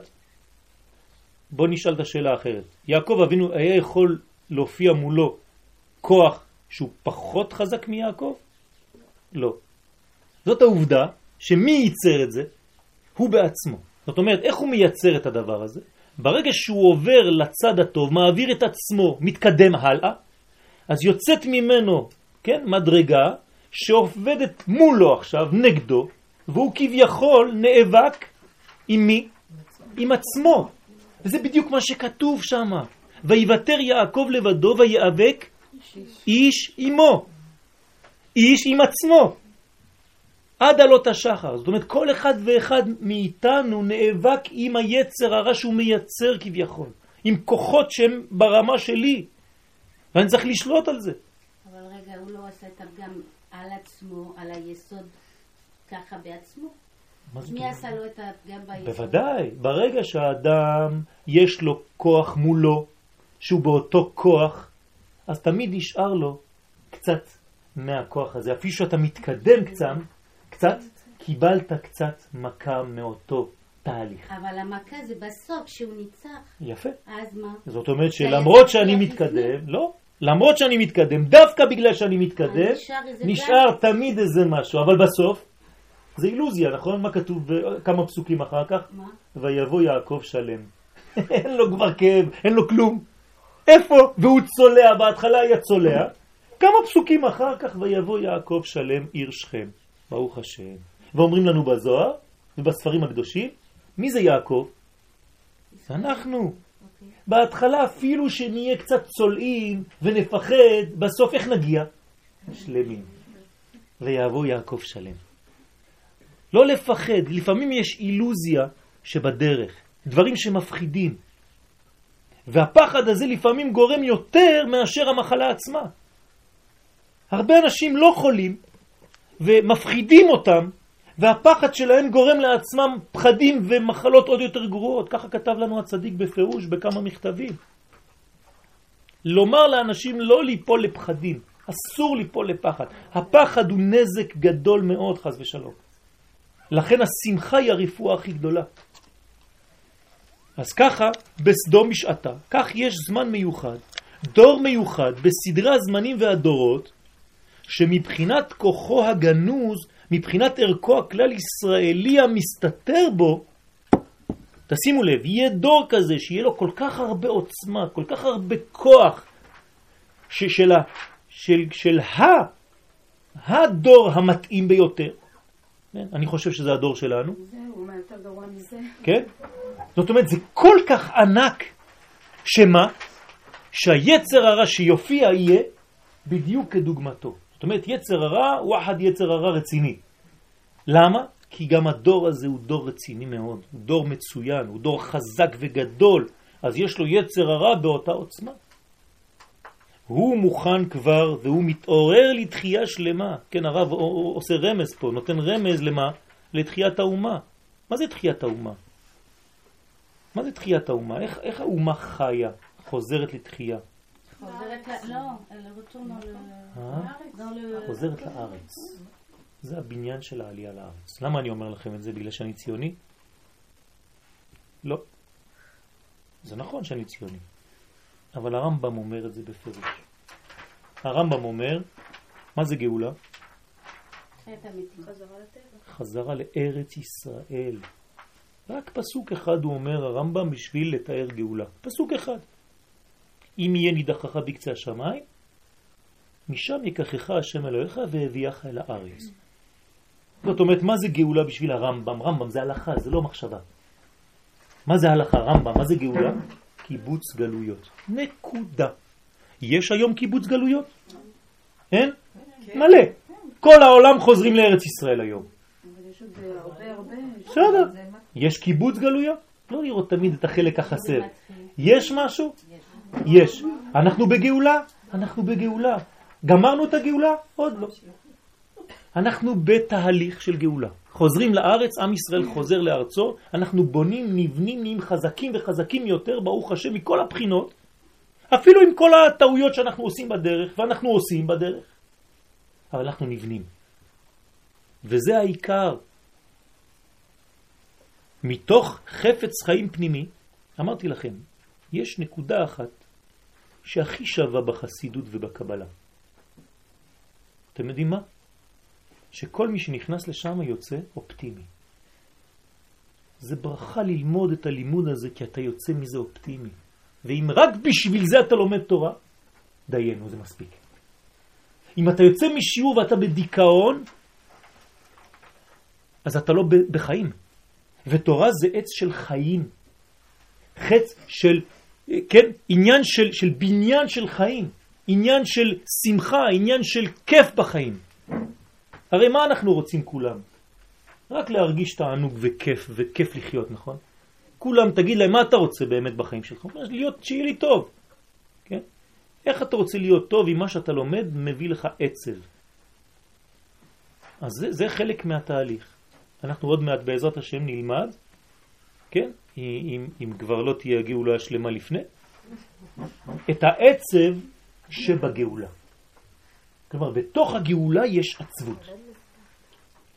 בוא נשאל את השאלה האחרת. יעקב אבינו היה יכול להופיע מולו כוח שהוא פחות חזק מיעקב? לא. זאת העובדה שמי ייצר את זה? הוא בעצמו. זאת אומרת, איך הוא מייצר את הדבר הזה? ברגע שהוא עובר לצד הטוב, מעביר את עצמו, מתקדם הלאה, אז יוצאת ממנו, כן, מדרגה שעובדת מולו עכשיו, נגדו, והוא כביכול נאבק עם מי? עם עצמו. וזה בדיוק מה שכתוב שם. ויוותר יעקב לבדו ויאבק איש עמו. איש עם עצמו. עד עלות השחר. זאת אומרת, כל אחד ואחד מאיתנו נאבק עם היצר הרע שהוא מייצר כביכול, עם כוחות שהם ברמה שלי, ואני צריך לשלוט על זה. אבל רגע, הוא לא עשה את הפגם על עצמו, על היסוד, ככה בעצמו? מי עשה לו את הפגם ביסוד? בוודאי. ברגע שהאדם יש לו כוח מולו, שהוא באותו כוח, אז תמיד נשאר לו קצת מהכוח הזה. אפילו שאתה מתקדם קצת, קצת, קיבלת קצת מכה מאותו תהליך. אבל המכה זה בסוף, כשהוא ניצח. יפה. אז מה? זאת אומרת שלמרות שאני מתקדם, לא, למרות שאני מתקדם, דווקא בגלל שאני מתקדם, נשאר תמיד איזה משהו, אבל בסוף זה אילוזיה, נכון? מה כתוב כמה פסוקים אחר כך? מה? ויבוא יעקב שלם. אין לו כבר כאב, אין לו כלום. איפה? והוא צולע, בהתחלה היה צולע. כמה פסוקים אחר כך, ויבוא יעקב שלם עיר שכם. ברוך השם. ואומרים לנו בזוהר ובספרים הקדושים, מי זה יעקב? אנחנו. בהתחלה אפילו שנהיה קצת צולעים ונפחד, בסוף איך נגיע? שלמים. ויבוא יעקב שלם. לא לפחד, לפעמים יש אילוזיה שבדרך, דברים שמפחידים. והפחד הזה לפעמים גורם יותר מאשר המחלה עצמה. הרבה אנשים לא חולים ומפחידים אותם, והפחד שלהם גורם לעצמם פחדים ומחלות עוד יותר גרועות. ככה כתב לנו הצדיק בפירוש בכמה מכתבים. לומר לאנשים לא ליפול לפחדים, אסור ליפול לפחד. הפחד הוא נזק גדול מאוד, חז ושלום. לכן השמחה היא הרפואה הכי גדולה. אז ככה, בסדום משעתה, כך יש זמן מיוחד, דור מיוחד בסדרי הזמנים והדורות, שמבחינת כוחו הגנוז, מבחינת ערכו הכלל ישראלי המסתתר בו, תשימו לב, יהיה דור כזה שיהיה לו כל כך הרבה עוצמה, כל כך הרבה כוח, של, של, של ה, הדור המתאים ביותר. כן? אני חושב שזה הדור שלנו. זהו, מה יותר גרוע מזה? כן? זאת אומרת, זה כל כך ענק, שמה? שהיצר הרע שיופיע יהיה בדיוק כדוגמתו. זאת אומרת, יצר הרע הוא אחד יצר הרע רציני. למה? כי גם הדור הזה הוא דור רציני מאוד, הוא דור מצוין, הוא דור חזק וגדול, אז יש לו יצר הרע באותה עוצמה. הוא מוכן כבר והוא מתעורר לתחייה שלמה. כן, הרב עושה רמז פה, נותן רמז למה? לתחיית האומה. מה זה תחיית האומה? מה זה תחיית האומה? איך, איך האומה חיה, חוזרת לתחייה? חוזרת לארץ. זה הבניין של העלייה לארץ. למה אני אומר לכם את זה? בגלל שאני ציוני? לא. זה נכון שאני ציוני. אבל הרמב"ם אומר את זה בפירוש. הרמב"ם אומר, מה זה גאולה? חזרה לארץ ישראל. רק פסוק אחד הוא אומר הרמב"ם בשביל לתאר גאולה. פסוק אחד. אם יהיה נידחך בקצה השמיים, משם ייקחך השם אלוהיך והביאך אל הארץ. זאת אומרת, מה זה גאולה בשביל הרמב"ם? רמב"ם זה הלכה, זה לא מחשבה. מה זה הלכה? רמב"ם, מה זה גאולה? קיבוץ גלויות. נקודה. יש היום קיבוץ גלויות? אין? מלא. כל העולם חוזרים לארץ ישראל היום. בסדר. יש קיבוץ גלויות? לא לראות תמיד את החלק החסר. יש משהו? יש. אנחנו בגאולה? אנחנו בגאולה. גמרנו את הגאולה? עוד לא. אנחנו בתהליך של גאולה. חוזרים לארץ, עם ישראל חוזר לארצו, אנחנו בונים מבנים, נהיים חזקים וחזקים יותר, ברוך השם, מכל הבחינות, אפילו עם כל הטעויות שאנחנו עושים בדרך, ואנחנו עושים בדרך, אבל אנחנו נבנים. וזה העיקר. מתוך חפץ חיים פנימי, אמרתי לכם, יש נקודה אחת שהכי שווה בחסידות ובקבלה. אתם יודעים מה? שכל מי שנכנס לשם יוצא אופטימי. זה ברכה ללמוד את הלימוד הזה, כי אתה יוצא מזה אופטימי. ואם רק בשביל זה אתה לומד תורה, דיינו, זה מספיק. אם אתה יוצא משיעור ואתה בדיכאון, אז אתה לא בחיים. ותורה זה עץ של חיים. חץ של, כן, עניין של, של בניין של חיים. עניין של שמחה, עניין של כיף בחיים. הרי מה אנחנו רוצים כולם? רק להרגיש תענוג וכיף, וכיף לחיות, נכון? כולם, תגיד להם, מה אתה רוצה באמת בחיים שלך? להיות, שיהיה לי טוב. כן? איך אתה רוצה להיות טוב אם מה שאתה לומד מביא לך עצב? אז זה, זה חלק מהתהליך. אנחנו עוד מעט בעזרת השם נלמד, כן? אם, אם כבר לא תהיה גאולה השלמה לפני, את העצב שבגאולה. כלומר, בתוך הגאולה יש עצבות.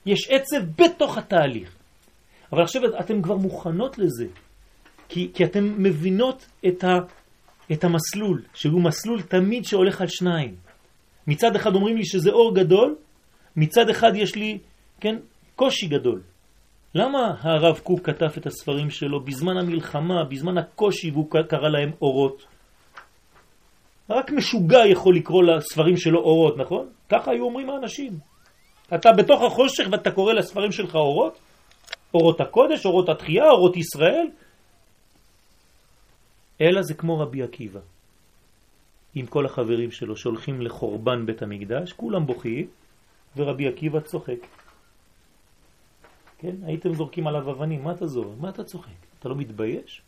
יש עצב בתוך התהליך. אבל עכשיו אתם כבר מוכנות לזה, כי, כי אתם מבינות את, ה, את המסלול, שהוא מסלול תמיד שהולך על שניים. מצד אחד אומרים לי שזה אור גדול, מצד אחד יש לי, כן, קושי גדול. למה הרב קוק כתב את הספרים שלו בזמן המלחמה, בזמן הקושי, והוא קרא להם אורות? רק משוגע יכול לקרוא לספרים שלו אורות, נכון? ככה היו אומרים האנשים. אתה בתוך החושך ואתה קורא לספרים שלך אורות? אורות הקודש, אורות התחייה, אורות ישראל? אלא זה כמו רבי עקיבא, עם כל החברים שלו שהולכים לחורבן בית המקדש, כולם בוכים, ורבי עקיבא צוחק. כן? הייתם זורקים עליו אבנים, מה אתה זורק? מה אתה צוחק? אתה לא מתבייש?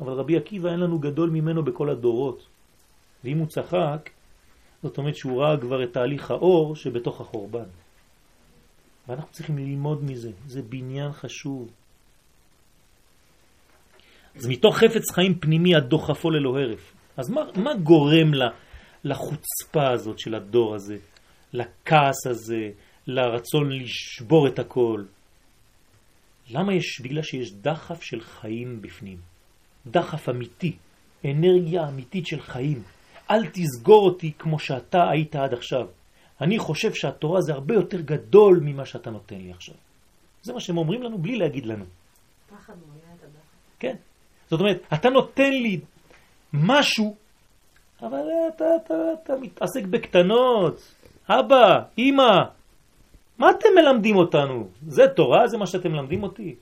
אבל רבי עקיבא אין לנו גדול ממנו בכל הדורות. ואם הוא צחק, זאת אומרת שהוא ראה כבר את תהליך האור שבתוך החורבן. ואנחנו צריכים ללמוד מזה, זה בניין חשוב. אז מתוך חפץ חיים פנימי הדוחפו ללא הרף. אז מה, מה גורם לה, לחוצפה הזאת של הדור הזה, לכעס הזה, לרצון לשבור את הכל? למה יש? בגלל שיש דחף של חיים בפנים. דחף אמיתי, אנרגיה אמיתית של חיים. אל תסגור אותי כמו שאתה היית עד עכשיו. אני חושב שהתורה זה הרבה יותר גדול ממה שאתה נותן לי עכשיו. זה מה שהם אומרים לנו בלי להגיד לנו. פחד מונע את הדחף. כן. זאת אומרת, אתה נותן לי משהו, אבל אתה, אתה, אתה מתעסק בקטנות. אבא, אמא, מה אתם מלמדים אותנו? זה תורה? זה מה שאתם מלמדים אותי?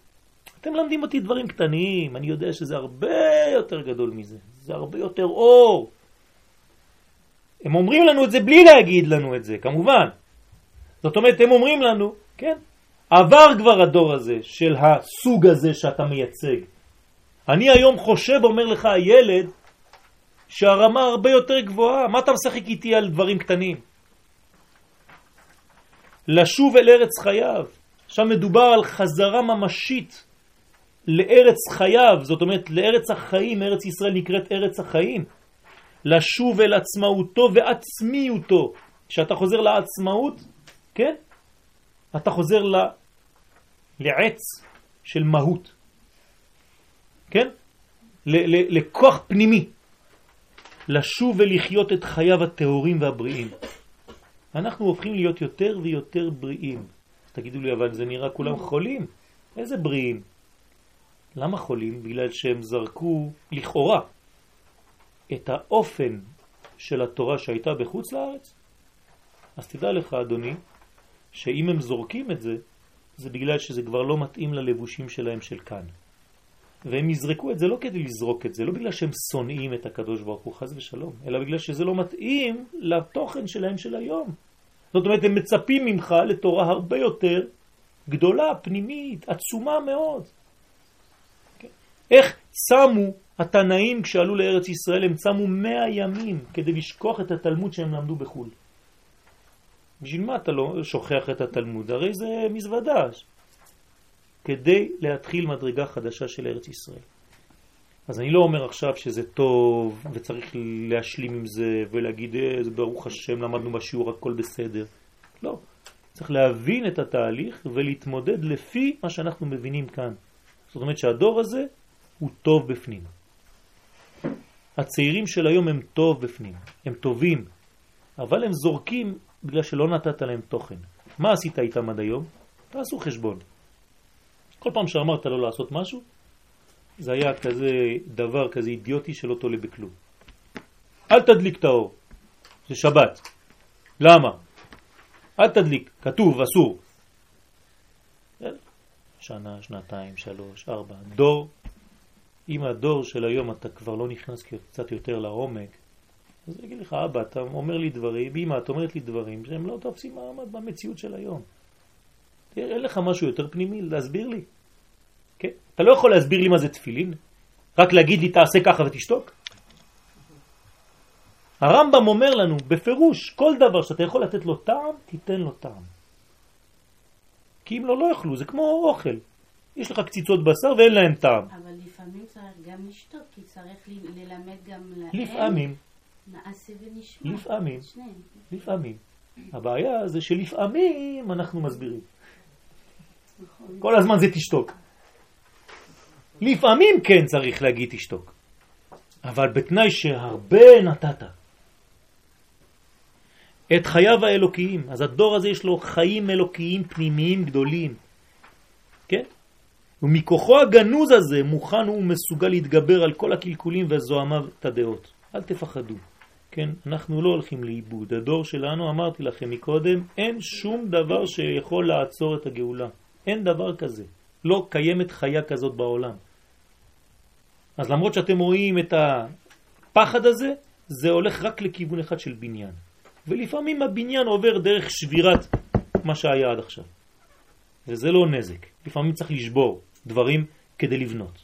אתם מלמדים אותי דברים קטנים, אני יודע שזה הרבה יותר גדול מזה. זה הרבה יותר אור. הם אומרים לנו את זה בלי להגיד לנו את זה, כמובן. זאת אומרת, הם אומרים לנו, כן, עבר כבר הדור הזה של הסוג הזה שאתה מייצג. אני היום חושב, אומר לך הילד, שהרמה הרבה יותר גבוהה. מה אתה משחק איתי על דברים קטנים? לשוב אל ארץ חייו. עכשיו מדובר על חזרה ממשית לארץ חייו, זאת אומרת לארץ החיים, ארץ ישראל נקראת ארץ החיים. לשוב אל עצמאותו ועצמיותו. כשאתה חוזר לעצמאות, כן? אתה חוזר ל... לעץ של מהות. כן? ל... ל... לכוח פנימי. לשוב ולחיות את חייו הטהורים והבריאים. אנחנו הופכים להיות יותר ויותר בריאים. תגידו לי, אבל זה נראה כולם חולים. איזה בריאים? למה חולים? בגלל שהם זרקו, לכאורה, את האופן של התורה שהייתה בחוץ לארץ, אז תדע לך, אדוני, שאם הם זורקים את זה, זה בגלל שזה כבר לא מתאים ללבושים שלהם של כאן. והם יזרקו את זה לא כדי לזרוק את זה, לא בגלל שהם שונאים את הקדוש ברוך הוא, חז ושלום, אלא בגלל שזה לא מתאים לתוכן שלהם של היום. זאת אומרת, הם מצפים ממך לתורה הרבה יותר גדולה, פנימית, עצומה מאוד. איך שמו התנאים כשעלו לארץ ישראל הם צמו מאה ימים כדי לשכוח את התלמוד שהם למדו בחו"ל. בשביל מה אתה לא שוכח את התלמוד? הרי זה מזוודה. כדי להתחיל מדרגה חדשה של ארץ ישראל. אז אני לא אומר עכשיו שזה טוב וצריך להשלים עם זה ולהגיד אה, ברוך השם למדנו בשיעור הכל בסדר. לא, צריך להבין את התהליך ולהתמודד לפי מה שאנחנו מבינים כאן. זאת אומרת שהדור הזה הוא טוב בפנים. הצעירים של היום הם טוב בפנים, הם טובים, אבל הם זורקים בגלל שלא נתת להם תוכן. מה עשית איתם עד היום? תעשו חשבון. כל פעם שאמרת לו לעשות משהו, זה היה כזה דבר כזה אידיוטי שלא תולה בכלום. אל תדליק את האור, זה שבת. למה? אל תדליק, כתוב, אסור. שנה, שנתיים, שלוש, ארבע. דור אם הדור של היום אתה כבר לא נכנס קצת יותר לעומק, אז אני אגיד לך, אבא, אתה אומר לי דברים, אמא, את אומרת לי דברים שהם לא תופסים מעמד במציאות של היום. אין לך משהו יותר פנימי להסביר לי? כן? אתה לא יכול להסביר לי מה זה תפילין? רק להגיד לי תעשה ככה ותשתוק? הרמב"ם אומר לנו בפירוש, כל דבר שאתה יכול לתת לו טעם, תיתן לו טעם. כי אם לא, לא יאכלו, זה כמו אוכל. יש לך קציצות בשר ואין להם טעם. אבל לפעמים צריך גם לשתוק, כי צריך ללמד גם להם. לפעמים. נעשה ונשמע. לפעמים. לפעמים. הבעיה זה שלפעמים אנחנו מסבירים. כל הזמן זה תשתוק. לפעמים כן צריך להגיד תשתוק. אבל בתנאי שהרבה נתת. את חייו האלוקיים. אז הדור הזה יש לו חיים אלוקיים פנימיים גדולים. כן? ומכוחו הגנוז הזה מוכן הוא מסוגל להתגבר על כל הקלקולים והזוהמיו את הדעות. אל תפחדו. כן, אנחנו לא הולכים לאיבוד. הדור שלנו, אמרתי לכם מקודם, אין שום דבר שיכול לעצור את הגאולה. אין דבר כזה. לא קיימת חיה כזאת בעולם. אז למרות שאתם רואים את הפחד הזה, זה הולך רק לכיוון אחד של בניין. ולפעמים הבניין עובר דרך שבירת מה שהיה עד עכשיו. וזה לא נזק. לפעמים צריך לשבור דברים כדי לבנות.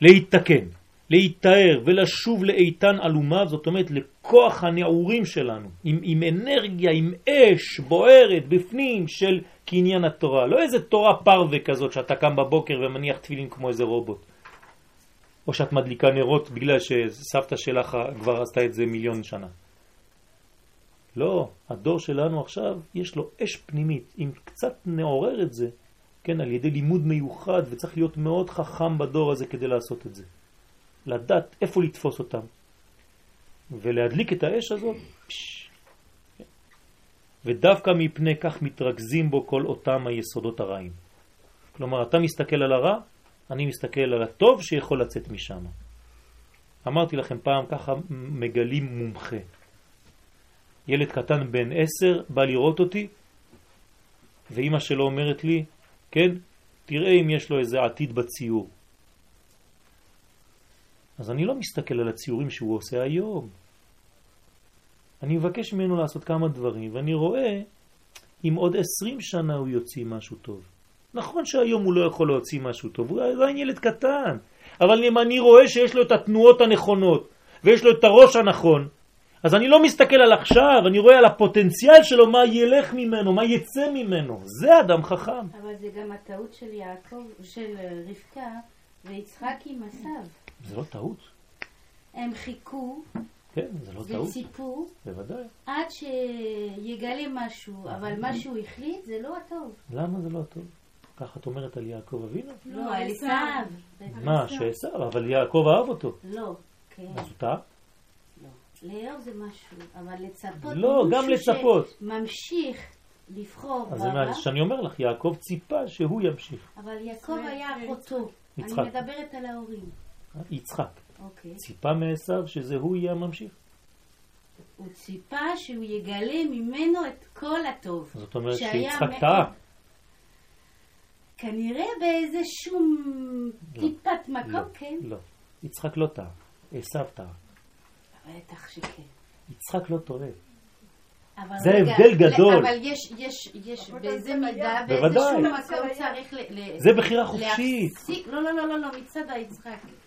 להתתקן, להתאר ולשוב לאיתן אלומיו, זאת אומרת לכוח הנעורים שלנו, עם, עם אנרגיה, עם אש בוערת בפנים של קניין התורה. לא איזה תורה פרווה כזאת שאתה קם בבוקר ומניח תפילין כמו איזה רובוט. או שאת מדליקה נרות בגלל שסבתא שלך כבר עשתה את זה מיליון שנה. לא, הדור שלנו עכשיו יש לו אש פנימית. אם קצת נעורר את זה, כן, על ידי לימוד מיוחד, וצריך להיות מאוד חכם בדור הזה כדי לעשות את זה. לדעת איפה לתפוס אותם. ולהדליק את האש הזאת, פש. ודווקא מפני כך מתרכזים בו כל אותם היסודות הרעים. כלומר, אתה מסתכל על הרע, אני מסתכל על הטוב שיכול לצאת משם. אמרתי לכם פעם, ככה מגלים מומחה. ילד קטן בן עשר בא לראות אותי, ואימא שלו אומרת לי, כן, תראה אם יש לו איזה עתיד בציור. אז אני לא מסתכל על הציורים שהוא עושה היום. אני מבקש ממנו לעשות כמה דברים, ואני רואה אם עוד עשרים שנה הוא יוציא משהו טוב. נכון שהיום הוא לא יכול להוציא משהו טוב, הוא עדיין ילד קטן, אבל אם אני רואה שיש לו את התנועות הנכונות, ויש לו את הראש הנכון, אז אני לא מסתכל על עכשיו, אני רואה על הפוטנציאל שלו, מה ילך ממנו, מה יצא ממנו. זה אדם חכם. אבל זה גם הטעות של יעקב, של רבקה ויצחק עם הסב. זה לא טעות. הם חיכו. כן, זה לא טעות. וציפו. בוודאי. עד שיגלה משהו, אבל מה שהוא החליט זה לא הטוב. למה זה לא הטוב? ככה את אומרת על יעקב אבינו? לא, על עשיו. מה, שעשיו, אבל יעקב אהב אותו. לא, כן. אז הוא טעה? לאהוב זה משהו, אבל לצפות... לא, גם לצפות. ממשיך לבחור אז זה מה שאני אומר לך, יעקב ציפה שהוא ימשיך. אבל יעקב היה אחותו. יצחק. אני מדברת על ההורים. יצחק. אוקיי. ציפה מעשיו שזה הוא יהיה הממשיך. הוא ציפה שהוא יגלה ממנו את כל הטוב. זאת אומרת שיצחק טעה. כנראה באיזה שום לא. טיפת מקום, לא, כן? לא, יצחק לא טעה, עשיו טעה. בטח שכן. יצחק לא טועה. זה הבדל גדול. אבל יש, יש, יש באיזה מידה, בוודאי. באיזשהו מקום צריך זה בחירה חופשית. להפסיק, לא, לא, לא, לא, לא, מצד היצחק.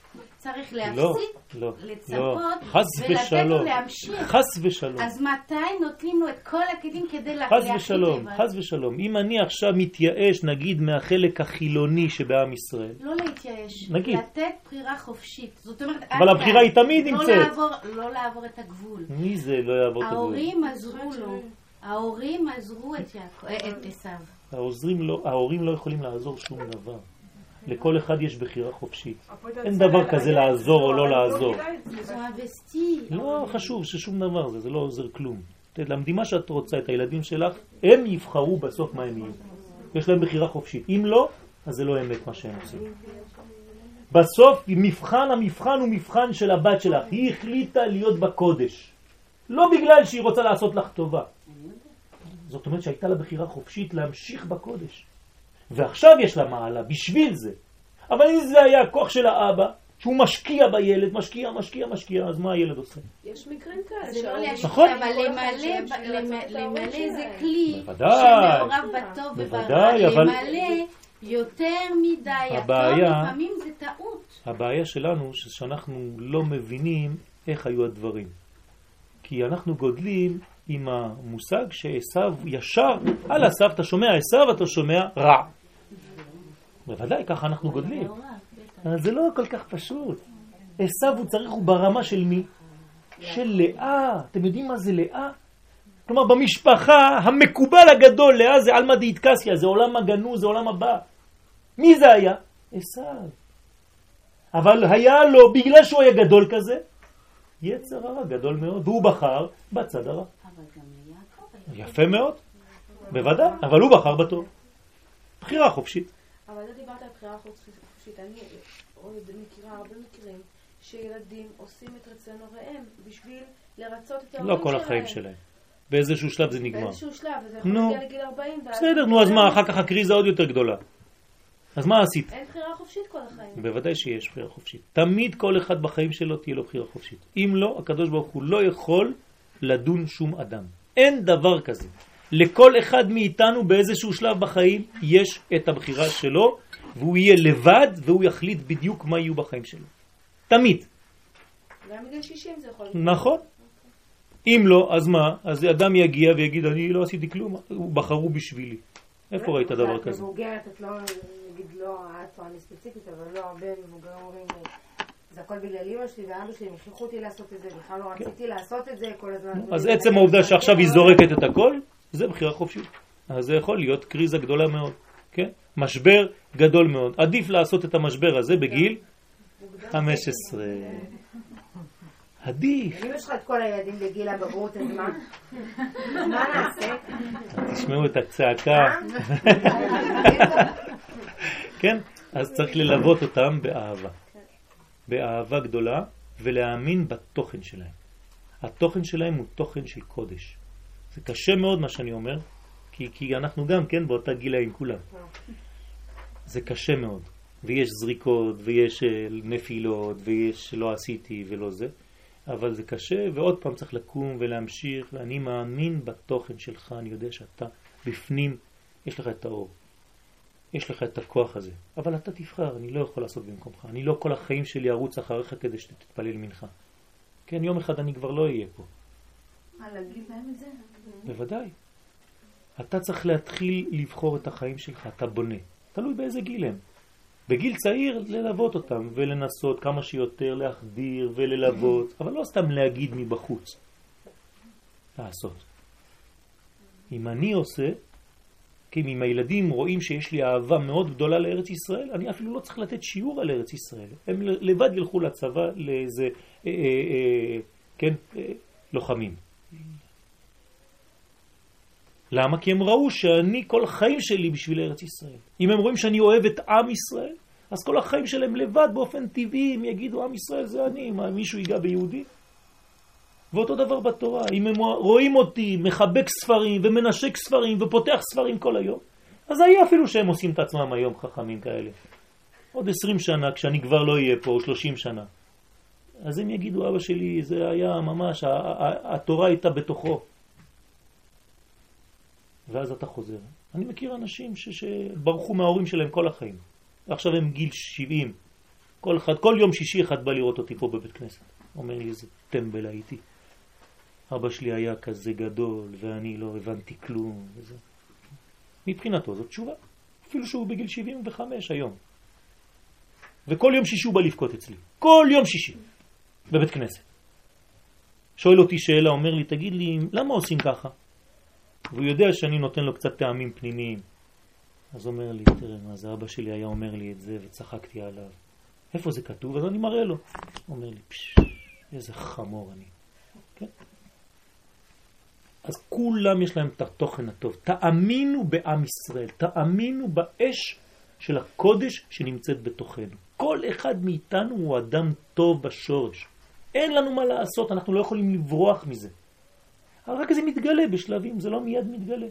צריך לא, להפסיק, לא, לצפות, לא, חס ולתת ושלום, לו להמשיך. חס ושלום, אז מתי נותנים לו את כל הכלים כדי לה- חס להחליט ושלום? חס ושלום. אם אני עכשיו מתייאש, נגיד, מהחלק החילוני שבעם ישראל, לא להתייאש, נגיד. לתת בחירה חופשית. זאת אומרת, אבל הבחירה. היא תמיד לא נמצאת. לא לעבור את הגבול. מי זה לא יעבור את הגבול? ההורים עזרו לו. ההורים עזרו את אה, את עשיו. העוזרים לא, ההורים לא יכולים לעזור שום דבר. לכל אחד יש בחירה חופשית. אין דבר כזה לעזור או לא לעזור. זו אבסטי. לא חשוב ששום דבר זה, זה לא עוזר כלום. תלמדי מה שאת רוצה, את הילדים שלך, הם יבחרו בסוף מה הם יהיו. יש להם בחירה חופשית. אם לא, אז זה לא אמת מה שהם עושים. בסוף מבחן המבחן הוא מבחן של הבת שלך. היא החליטה להיות בקודש. לא בגלל שהיא רוצה לעשות לך טובה. זאת אומרת שהייתה לה בחירה חופשית להמשיך בקודש. ועכשיו יש לה מעלה בשביל זה. אבל אם זה היה הכוח של האבא, שהוא משקיע בילד, משקיע, משקיע, משקיע, אז מה הילד עושה? יש מקרים כאלה. זה לא נכון. אבל כל אחד למלא זה. כלי בוודאי. שמעורב בטוב וברע. בוודאי, אבל- למלא יותר מדי הטוב, הבעיה- לפעמים זה טעות. הבעיה שלנו שאנחנו לא מבינים איך היו הדברים. כי אנחנו גודלים עם המושג שעשו ישר, על עשו אתה שומע עשו אתה שומע רע. בוודאי, ככה אנחנו גודלים. אבל זה לא כל כך פשוט. עשו הוא צריך, הוא ברמה של מי? של לאה. אתם יודעים מה זה לאה? כלומר, במשפחה המקובל הגדול, לאה זה עלמא דאיטקסיה, זה עולם הגנוז, זה עולם הבא. מי זה היה? עשו. אבל היה לו, בגלל שהוא היה גדול כזה, יצר הרע גדול מאוד, והוא בחר בצד הרע. יפה מאוד, בוודאי, אבל הוא בחר בטוב. בחירה חופשית. אבל אתה דיברת על בחירה חופשית. אני עוד מכירה הרבה מקרים שילדים עושים את רצון הוריהם בשביל לרצות את ההורים לא שלהם. כל החיים שלהם. באיזשהו שלב זה נגמר. באיזשהו שלב, וזה יכול. להגיע לגיל 40. ואז- בסדר, נו אז מה, אחר כך הקריזה עוד יותר גדולה. אז מה עשית? אין בחירה חופשית כל החיים. בוודאי שיש בחירה חופשית. תמיד כל אחד בחיים שלו תהיה לו בחירה חופשית. אם לא, הקדוש ברוך הוא לא יכול לדון שום אדם. אין דבר כזה. לכל אחד מאיתנו באיזשהו שלב בחיים יש את הבחירה שלו, והוא יהיה לבד והוא יחליט בדיוק מה יהיו בחיים שלו. תמיד. גם בגיל 60 זה יכול להיות. נכון. אם לא, אז מה? אז אדם יגיע ויגיד, אני לא עשיתי כלום, בחרו בשבילי. איפה ראית דבר כזה? מבוגרת, את לא, נגיד לא את או אני ספציפית, אבל לא הרבה מבוגרים אומרים, זה הכל בגלל אמא שלי ואבא שלי, הם הכריחו אותי לעשות את זה, בכלל לא רציתי לעשות את זה כל הזמן. כן. אז עצם העובדה שעכשיו היא זורקת את הכל, זה בחירה חופשית. אז זה יכול להיות קריזה גדולה מאוד, כן? משבר גדול מאוד. עדיף לעשות את המשבר הזה בגיל 15. עדיף. אם יש לך את כל הילדים בגיל הבגרות, אז מה? מה נעשה? תשמעו את הצעקה. כן? אז צריך ללוות אותם באהבה. באהבה גדולה, ולהאמין בתוכן שלהם. התוכן שלהם הוא תוכן של קודש. זה קשה מאוד מה שאני אומר, כי, כי אנחנו גם כן באותה גילאים כולם. זה קשה מאוד, ויש זריקות, ויש אה, נפילות, ויש לא עשיתי ולא זה, אבל זה קשה, ועוד פעם צריך לקום ולהמשיך, ואני מאמין בתוכן שלך, אני יודע שאתה בפנים, יש לך את האור. יש לך את הכוח הזה, אבל אתה תבחר, אני לא יכול לעשות במקומך. אני לא כל החיים שלי ארוץ אחריך כדי שתתפלל מנחה. כן, יום אחד אני כבר לא אהיה פה. מה, להגיד להם את זה? בוודאי. אתה צריך להתחיל לבחור את החיים שלך, אתה בונה. תלוי באיזה גיל הם. בגיל צעיר ללוות אותם ולנסות כמה שיותר להחדיר וללוות, אבל לא סתם להגיד מבחוץ. לעשות. אם אני עושה, כי אם הילדים רואים שיש לי אהבה מאוד גדולה לארץ ישראל, אני אפילו לא צריך לתת שיעור על ארץ ישראל. הם לבד ילכו לצבא לאיזה, אה, אה, אה, כן, אה, לוחמים. למה? כי הם ראו שאני כל החיים שלי בשביל ארץ ישראל. אם הם רואים שאני אוהב את עם ישראל, אז כל החיים שלהם לבד באופן טבעי הם יגידו עם ישראל זה אני, מה מישהו ייגע ביהודי? ואותו דבר בתורה, אם הם רואים אותי מחבק ספרים ומנשק ספרים ופותח ספרים כל היום, אז היה אפילו שהם עושים את עצמם היום חכמים כאלה. עוד עשרים שנה, כשאני כבר לא אהיה פה, או שלושים שנה. אז הם יגידו, אבא שלי, זה היה ממש, התורה הייתה בתוכו. ואז אתה חוזר. אני מכיר אנשים ש, שברחו מההורים שלהם כל החיים. עכשיו הם גיל 70. כל, אחד, כל יום שישי אחד בא לראות אותי פה בבית כנסת. אומר לי, איזה טמבל הייתי. אבא שלי היה כזה גדול, ואני לא הבנתי כלום. וזה. מבחינתו זאת תשובה. אפילו שהוא בגיל 75 היום. וכל יום שישי הוא בא לבכות אצלי. כל יום שישי. בבית כנסת. שואל אותי שאלה, אומר לי, תגיד לי, למה עושים ככה? והוא יודע שאני נותן לו קצת טעמים פנימיים. אז אומר לי, תראה, מה זה אבא שלי היה אומר לי את זה וצחקתי עליו. איפה זה כתוב? אז אני מראה לו. אומר לי, פשש, איזה חמור אני. כן? אז כולם יש להם את התוכן הטוב. תאמינו בעם ישראל, תאמינו באש של הקודש שנמצאת בתוכנו. כל אחד מאיתנו הוא אדם טוב בשורש. אין לנו מה לעשות, אנחנו לא יכולים לברוח מזה. אבל רק זה מתגלה בשלבים, זה לא מיד מתגלה.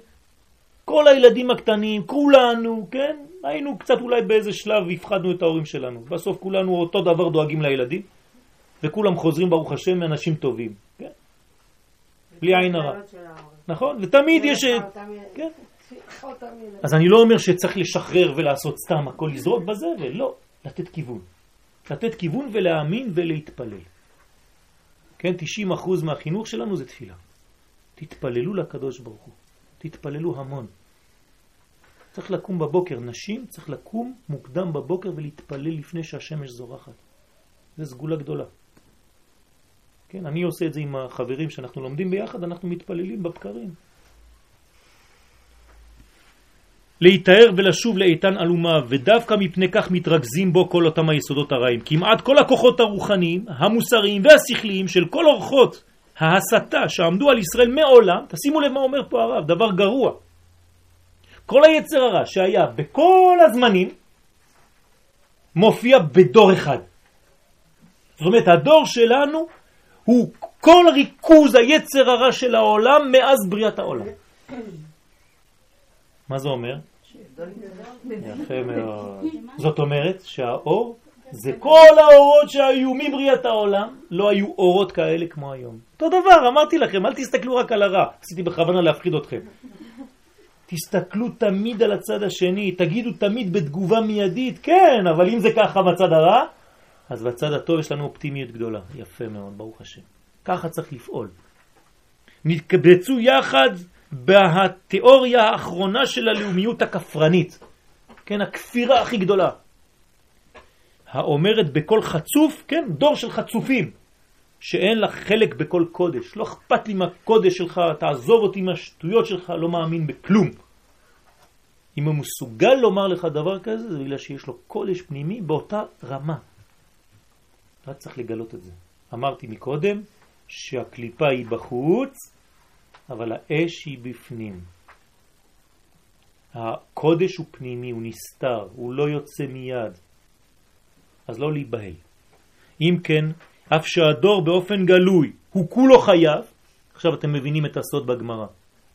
כל הילדים הקטנים, כולנו, כן? היינו קצת אולי באיזה שלב הפחדנו את ההורים שלנו. בסוף כולנו אותו דבר דואגים לילדים, וכולם חוזרים ברוך השם מאנשים טובים? בלי עין הרע. נכון? ותמיד יש... כן. אז אני לא אומר שצריך לשחרר ולעשות סתם הכל לזרוק בזבל, לא. לתת כיוון. לתת כיוון ולהאמין ולהתפלל. כן, 90% מהחינוך שלנו זה תפילה. תתפללו לקדוש ברוך הוא. תתפללו המון. צריך לקום בבוקר, נשים צריך לקום מוקדם בבוקר ולהתפלל לפני שהשמש זורחת. זה סגולה גדולה. כן, אני עושה את זה עם החברים שאנחנו לומדים ביחד, אנחנו מתפללים בבקרים. להיטהר ולשוב לאיתן אלומה, ודווקא מפני כך מתרכזים בו כל אותם היסודות הרעים. כמעט כל הכוחות הרוחניים, המוסריים והשכליים של כל אורחות ההסתה שעמדו על ישראל מעולם, תשימו לב מה אומר פה הרב, דבר גרוע. כל היצר הרע שהיה בכל הזמנים, מופיע בדור אחד. זאת אומרת, הדור שלנו הוא כל ריכוז היצר הרע של העולם מאז בריאת העולם. מה זה אומר? יפה מאוד. זאת אומרת שהאור זה כל האורות שהיו מבריאת העולם, לא היו אורות כאלה כמו היום. אותו דבר, אמרתי לכם, אל תסתכלו רק על הרע. עשיתי בכוונה להפחיד אתכם. תסתכלו תמיד על הצד השני, תגידו תמיד בתגובה מיידית, כן, אבל אם זה ככה בצד הרע, אז בצד הטוב יש לנו אופטימיות גדולה. יפה מאוד, ברוך השם. ככה צריך לפעול. נתקבצו יחד בתיאוריה האחרונה של הלאומיות הכפרנית. כן, הכפירה הכי גדולה. האומרת בכל חצוף, כן, דור של חצופים, שאין לך חלק בכל קודש. לא אכפת לי מהקודש שלך, תעזוב אותי מהשטויות שלך, לא מאמין בכלום. אם הוא מסוגל לומר לך דבר כזה, זה בגלל שיש לו קודש פנימי באותה רמה. רק צריך לגלות את זה. אמרתי מקודם שהקליפה היא בחוץ, אבל האש היא בפנים. הקודש הוא פנימי, הוא נסתר, הוא לא יוצא מיד. אז לא להיבהל. אם כן, אף שהדור באופן גלוי הוא כולו חייב, עכשיו אתם מבינים את הסוד בגמרא,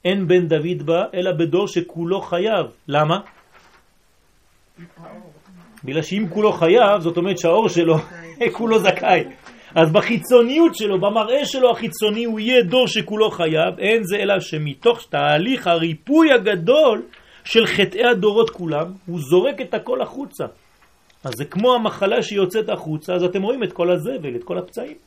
אין בן דוד בא אלא בדור שכולו חייב. למה? בגלל שאם כולו חייב, זאת אומרת שהאור שלו כולו זכאי. אז בחיצוניות שלו, במראה שלו החיצוני, הוא יהיה דור שכולו חייב, אין זה אלא שמתוך תהליך הריפוי הגדול של חטאי הדורות כולם, הוא זורק את הכל החוצה. אז זה כמו המחלה שיוצאת החוצה, אז אתם רואים את כל הזבל, את כל הפצעים,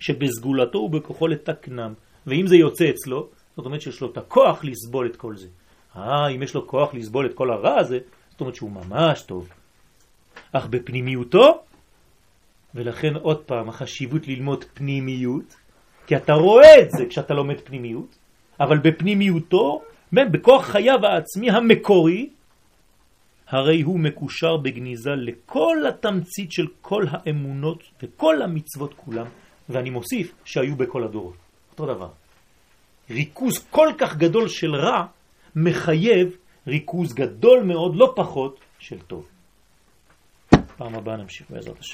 שבסגולתו ובכוחו לתקנם. ואם זה יוצא אצלו, זאת אומרת שיש לו את הכוח לסבול את כל זה. אה, אם יש לו כוח לסבול את כל הרע הזה, זאת אומרת שהוא ממש טוב. אך בפנימיותו, ולכן עוד פעם החשיבות ללמוד פנימיות, כי אתה רואה את זה כשאתה לומד פנימיות, אבל בפנימיותו, בכוח חייו העצמי המקורי, הרי הוא מקושר בגניזה לכל התמצית של כל האמונות וכל המצוות כולם, ואני מוסיף שהיו בכל הדורות. אותו דבר. ריכוז כל כך גדול של רע מחייב ריכוז גדול מאוד, לא פחות, של טוב. פעם הבאה נמשיך בעזרת השם.